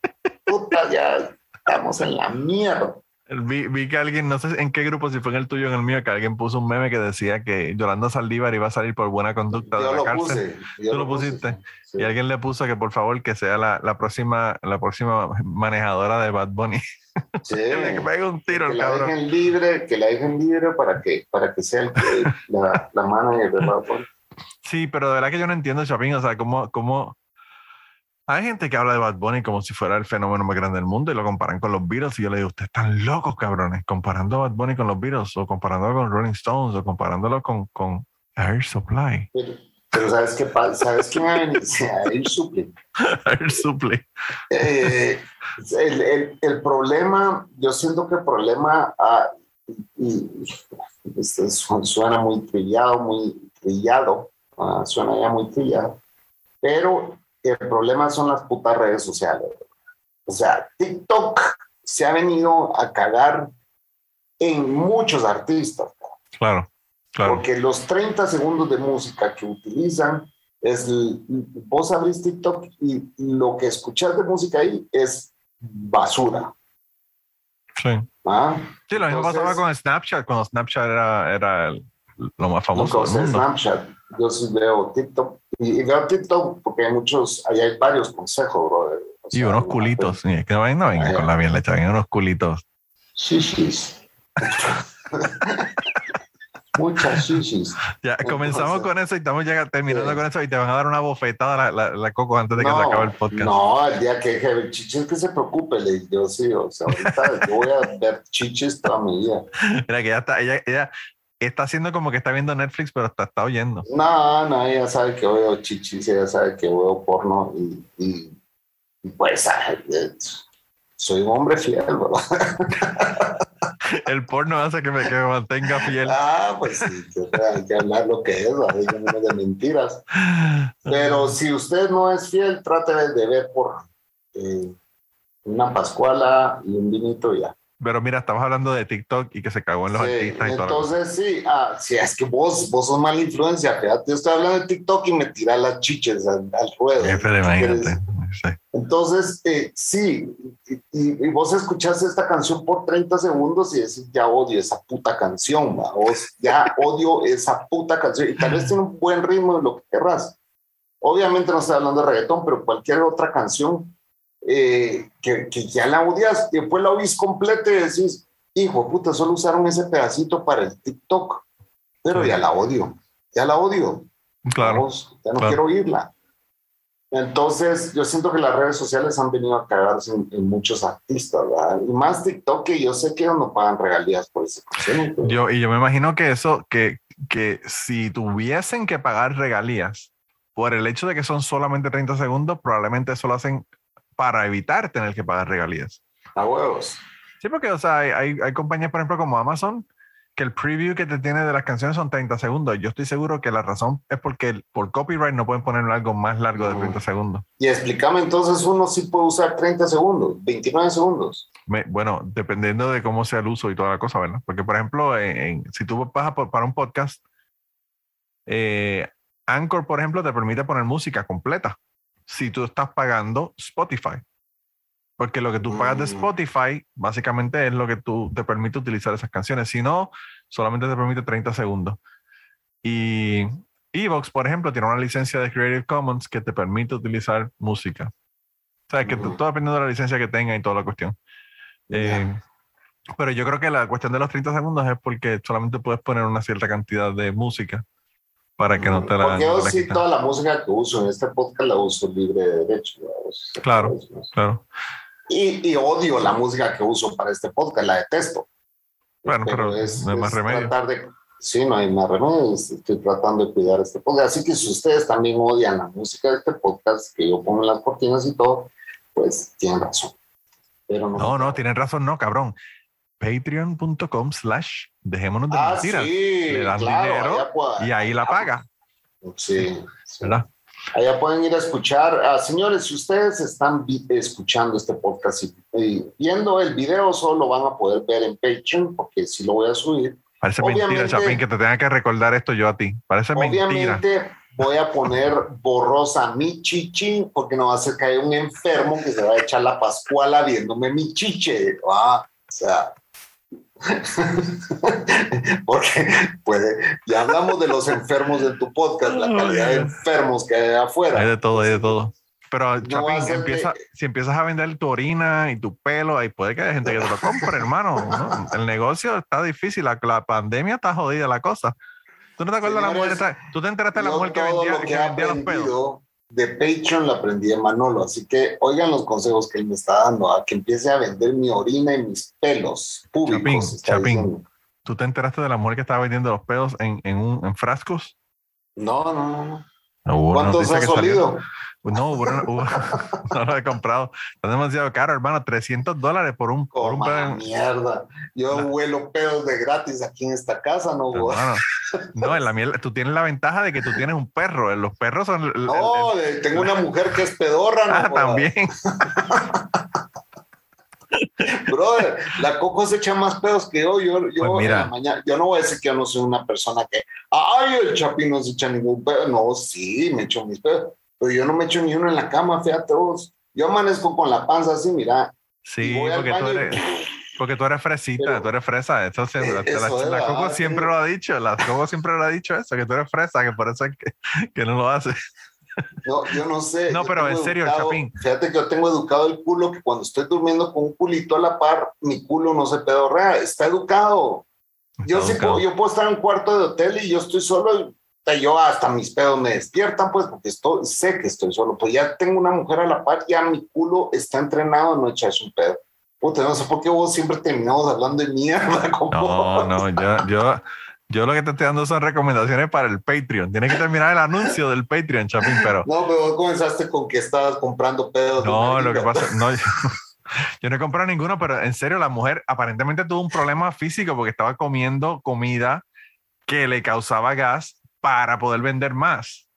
Puta, ya estamos en la mierda. Vi, vi que alguien, no sé en qué grupo, si fue en el tuyo o en el mío, que alguien puso un meme que decía que Yolanda Saldívar iba a salir por buena conducta de Yo la lo cárcel. puse. Tú lo puse, pusiste. sí. Y alguien le puso que por favor que sea la, la próxima la próxima manejadora de Bad Bunny. <laughs> Sí. que pegue un tiro que al la cabrón. dejen libre, que la dejen libre para que, para que sea el <laughs> la, la manager de Bad Bunny. Sí, pero de verdad que yo no entiendo, Chapín, o sea, cómo, cómo... Hay gente que habla de Bad Bunny como si fuera el fenómeno más grande del mundo y lo comparan con los Beatles y yo le digo, ustedes están locos, cabrones, comparando a Bad Bunny con los Beatles o comparándolo con Rolling Stones o comparándolo con, con Air Supply. Pero, Pero ¿sabes qué pasa? ¿Sabes quién va a venir? A ir suple. El <laughs> suple. Eh, el, el- el problema, yo siento que el problema, ah, y, este, su- suena muy trillado, muy trillado, ah, suena ya muy trillado, pero el problema son las putas redes sociales. O sea, TikTok se ha venido a cagar en muchos artistas. Claro, claro. Porque los 30 segundos de música que utilizan es, vos abrís TikTok y lo que escuchas de música ahí es basura. Sí. ¿ah? Sí, lo mismo Entonces- pasaba con Snapchat, cuando Snapchat era, era el- lo más famoso del mundo. Snapchat, yo sí veo TikTok y, y veo TikTok porque hay muchos, ahí hay varios consejos, brother. O Y sea, unos una- culitos. Y es que no no vengan con la bien leche, vengan unos culitos. Shishis. Muchas shishis. Ya comenzamos Entonces- con eso y estamos ya terminando Sí. con eso y te van a dar una bofetada la, la, la coco antes de que se acabe el podcast. No, el día que ver chichis, que se preocupe, le digo, sí, o sea, ahorita yo voy a ver chichis toda mi vida. <laughs> Mira que ya está, ella, ella está haciendo como que está viendo Netflix, pero está, está oyendo. No, no, ella sabe que veo chichis, ella sabe que veo porno y, y, y pues ah, eh, soy un hombre fiel, ¿verdad? <laughs> El porno hace que me, que me mantenga fiel. Ah, pues sí, hay que hablar lo que es, ¿verdad? Y no de mentiras. Pero si usted no es fiel, trate de ver por eh, una pascuala y un vinito y ya. Pero mira, estamos hablando de TikTok y que se cagó en los Sí, artistas y todo. entonces sí, ah, sí, es que vos, vos sos mala influencia, fíjate, yo estoy hablando de TikTok y me tira las chiches al, al ruedo. Eh, pero imagínate. Sí. Entonces, eh, sí, y, y- y vos escuchás esta canción por 30 segundos y decís, ya odio esa puta canción, ¿va? vos ya odio esa puta canción, y tal vez tiene un buen ritmo de lo que querrás. Obviamente no estoy hablando de reggaetón, pero cualquier otra canción eh, que, que ya la odias, y después la oís completa y decís, hijo puta, solo usaron ese pedacito para el TikTok, pero Sí. ya la odio, ya la odio. Claro. Vamos, ya no claro. quiero oírla. Entonces, yo siento que las redes sociales han venido a cagarse en, en muchos artistas, ¿verdad? Y más TikTok, que yo sé que ellos no pagan regalías por pero- Yo, y yo me imagino que eso, que, que si tuviesen que pagar regalías por el hecho de que son solamente 30 segundos, probablemente eso lo hacen para evitar tener que pagar regalías. A huevos. Sí, porque, o sea, hay, hay, compañías, por ejemplo, como Amazon, que el preview que te tiene de las canciones son 30 segundos. Yo estoy seguro que la razón es porque el- por copyright no pueden poner algo más largo de 30 segundos. Y explícame, entonces uno sí puede usar 30 segundos, 29 segundos. Me- bueno, dependiendo de cómo sea el uso y toda la cosa, ¿verdad? Porque, por ejemplo, en- en- si tú vas por- para un podcast, eh, Anchor, por ejemplo, te permite poner música completa si tú estás pagando Spotify. Porque lo que tú pagas de Mm. Spotify, básicamente es lo que tú te permite utilizar esas canciones. Si no, solamente te permite 30 segundos. Y Evox, por ejemplo, tiene una licencia de Creative Commons que te permite utilizar música. O sea, que Ujú. todo dependiendo de la licencia que tenga y toda la cuestión. Eh, pero yo creo que la cuestión de los 30 segundos es porque solamente puedes poner una cierta cantidad de música para que no te la, Porque yo la sí, <laughs> toda la música que uso en este podcast la uso libre de derecho. Claro. es- es- Claro. Y, y odio la música que uso para este podcast, la detesto. Bueno, pero no hay más remedio. tratar de- sí, no hay más remedio. es- Estoy tratando de cuidar este podcast. Así que si ustedes también odian la música de este podcast, que yo pongo en las cortinas y todo, pues tienen razón. Pero no, No, no, tienen razón, no, cabrón. Patreon.com slash dejémonos de Ah, mentiras. sí, Le das claro, dinero puede- y ahí la paga, Sí, sí. ¿verdad? Allá pueden ir a escuchar. Ah, señores, si ustedes están escuchando este podcast y, y viendo el video, solo van a poder ver en Patreon, porque si lo voy a subir. Parece mentira, Obviamente- Chapín, que te tenga que recordar esto yo a ti. Parece mentira. Obviamente voy a poner borrosa mi chichi, porque no va a ser que haya un enfermo que se va a echar la pascuala viéndome mi chiche. Ah, o sea. <laughs> porque puede, ya hablamos de los enfermos de tu podcast, la calidad de enfermos que hay afuera. Hay de todo, hay de todo. Pero, Chapín, ser empieza, si empiezas a vender tu orina y tu pelo, ahí puede que haya gente que te lo compre, hermano. ¿no? El negocio está difícil, la, la pandemia está jodida la cosa. ¿Tú no te acuerdas de la mujer? Señores, ¿Tú te enteraste de la mujer que vendía, lo que que vendía los pedos? De Patreon lo aprendí de Manolo, así que oigan los consejos que él me está dando, a que empiece a vender mi orina y mis pelos públicos. Chapín, Chapín. ¿Tú te enteraste de la mujer que estaba vendiendo los pedos en, en, un- en frascos? No, no, no, no. ¿Cuántos has olido? No, hubo una- hubo- <laughs> no lo he comprado. Está demasiado caro, hermano. 300 dólares por un, por un Coma pedo. mierda. Yo huelo pedos de gratis aquí en esta casa, no, güey. No, en la miel, tú tienes la ventaja de que tú tienes un perro. Los perros son. el- No, el- tengo una mujer que es pedorra, no ah, también. <laughs> Brother, la Coco se echa más pedos que yo. Yo, yo, Pues en mira. la mañana, yo no voy a decir que yo no soy una persona que, ay, el Chapi no se echa ningún pedo. No, sí, me echo mis pedos. Pero yo no me echo ni uno en la cama, fíjate vos. Yo amanezco con la panza así, mira. Sí, porque tú baño y- eres. <laughs> Porque tú eres fresita, Pero- tú eres fresa. Eh, la, eso es, la Coco siempre Sí. lo ha dicho. La Coco siempre lo ha dicho eso, que tú eres fresa, que por eso es que, que no lo hace. Yo, yo no sé. No, yo pero en serio, educado- Chapín. Fíjate que yo tengo educado el culo que cuando estoy durmiendo con un culito a la par, mi culo no se pedorrea. Está educado. Yo Está sí educado. puedo, yo puedo estar en un cuarto de hotel y yo estoy solo y yo hasta mis pedos me despiertan, pues, porque estoy, sé que estoy solo. Pues ya tengo una mujer a la par, ya mi culo está entrenado a no echarse un pedo. Puta, no sé por qué vos siempre terminamos hablando de mierda. <laughs> como- No, no, yo, yo, yo lo que te estoy dando son recomendaciones para el Patreon. Tienes que terminar el anuncio del Patreon, Chapín, pero No, pero vos comenzaste con que estabas comprando pedos. no, lo que pasa, no, <laughs> yo, yo no he comprado ninguno, pero en serio, la mujer aparentemente tuvo un problema físico porque estaba comiendo comida que le causaba gas para poder vender más.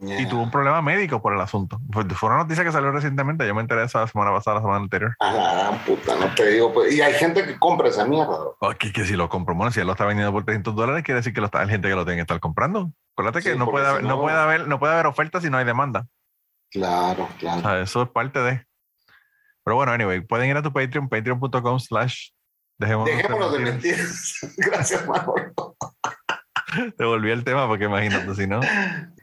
y Yeah. tuvo un problema médico por el asunto. Fue, una noticia que salió recientemente. Yo me enteré de eso la semana pasada, la semana anterior. A la gran puta, no te digo. Pues, y hay gente que compra esa mierda. Aquí que si lo compro, bueno, si él lo está vendiendo por 300 dólares, quiere decir que lo está, hay gente que lo tiene que estar comprando. Acuérdate que Sí, no, porque puede haber, no, no- puede haber, no puede haber oferta si no hay demanda. Claro, O claro. sea, eso es parte de. Pero bueno, anyway, pueden ir a tu Patreon, patreon.com slash dejémonos, Dejémonos de mentiras. mentiras. <laughs> Gracias, Manolo. <laughs> Te volví el tema porque imagínate, si no.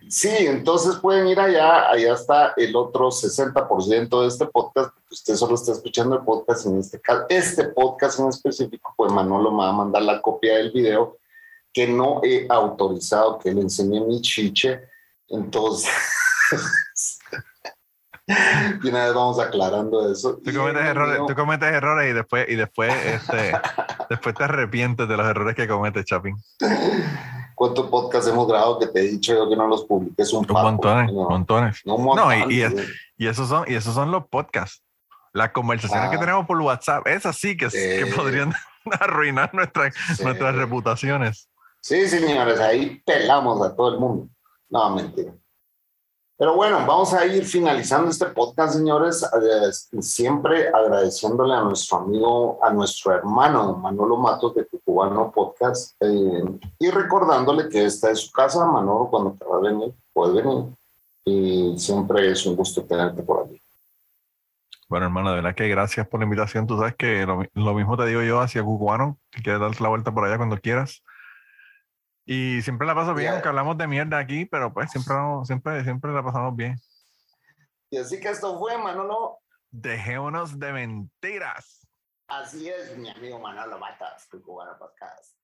Sí, entonces pueden ir allá. Allá está el otro 60% de este podcast. Usted solo está escuchando el podcast. En este caso, este podcast en específico, pues Manolo me va a mandar la copia del video que no he autorizado que le enseñe mi chiche. Entonces, <laughs> y una vez vamos aclarando eso. Tú cometes errores, tú cometes errores y después, y después, este, <laughs> después te arrepientes de los errores que cometes, Chapin. ¿Cuántos podcasts hemos grabado que te he dicho yo que no los publiques? Un, Un papo, montones, no, montones. no, un montón, No, y- y es-. Y esos son, y esos son los podcasts. Las conversaciones que Ah. tenemos por WhatsApp, esas sí que, que Sí. podrían <laughs> arruinar nuestra- Sí. nuestras reputaciones. Sí, señores, ahí pelamos a todo el mundo. No, mentira. Pero bueno, vamos a ir finalizando este podcast, señores, siempre agradeciéndole a nuestro amigo, a nuestro hermano Manolo Matos de Cucubano Podcast eh, y recordándole que esta es su casa, Manolo, cuando a venir, puedes venir. Y siempre es un gusto tenerte por aquí. Bueno, hermano, de verdad que gracias por la invitación. Tú sabes que lo, lo mismo te digo yo hacia Cucubano, que quieres darte la vuelta por allá cuando quieras. Y siempre la paso bien, aunque hablamos de mierda aquí, pero pues siempre, siempre, siempre la pasamos bien. Y así que esto fue, Manolo. Dejémonos de mentiras. Así es, mi amigo Manolo Matas, Cucubano Podcast.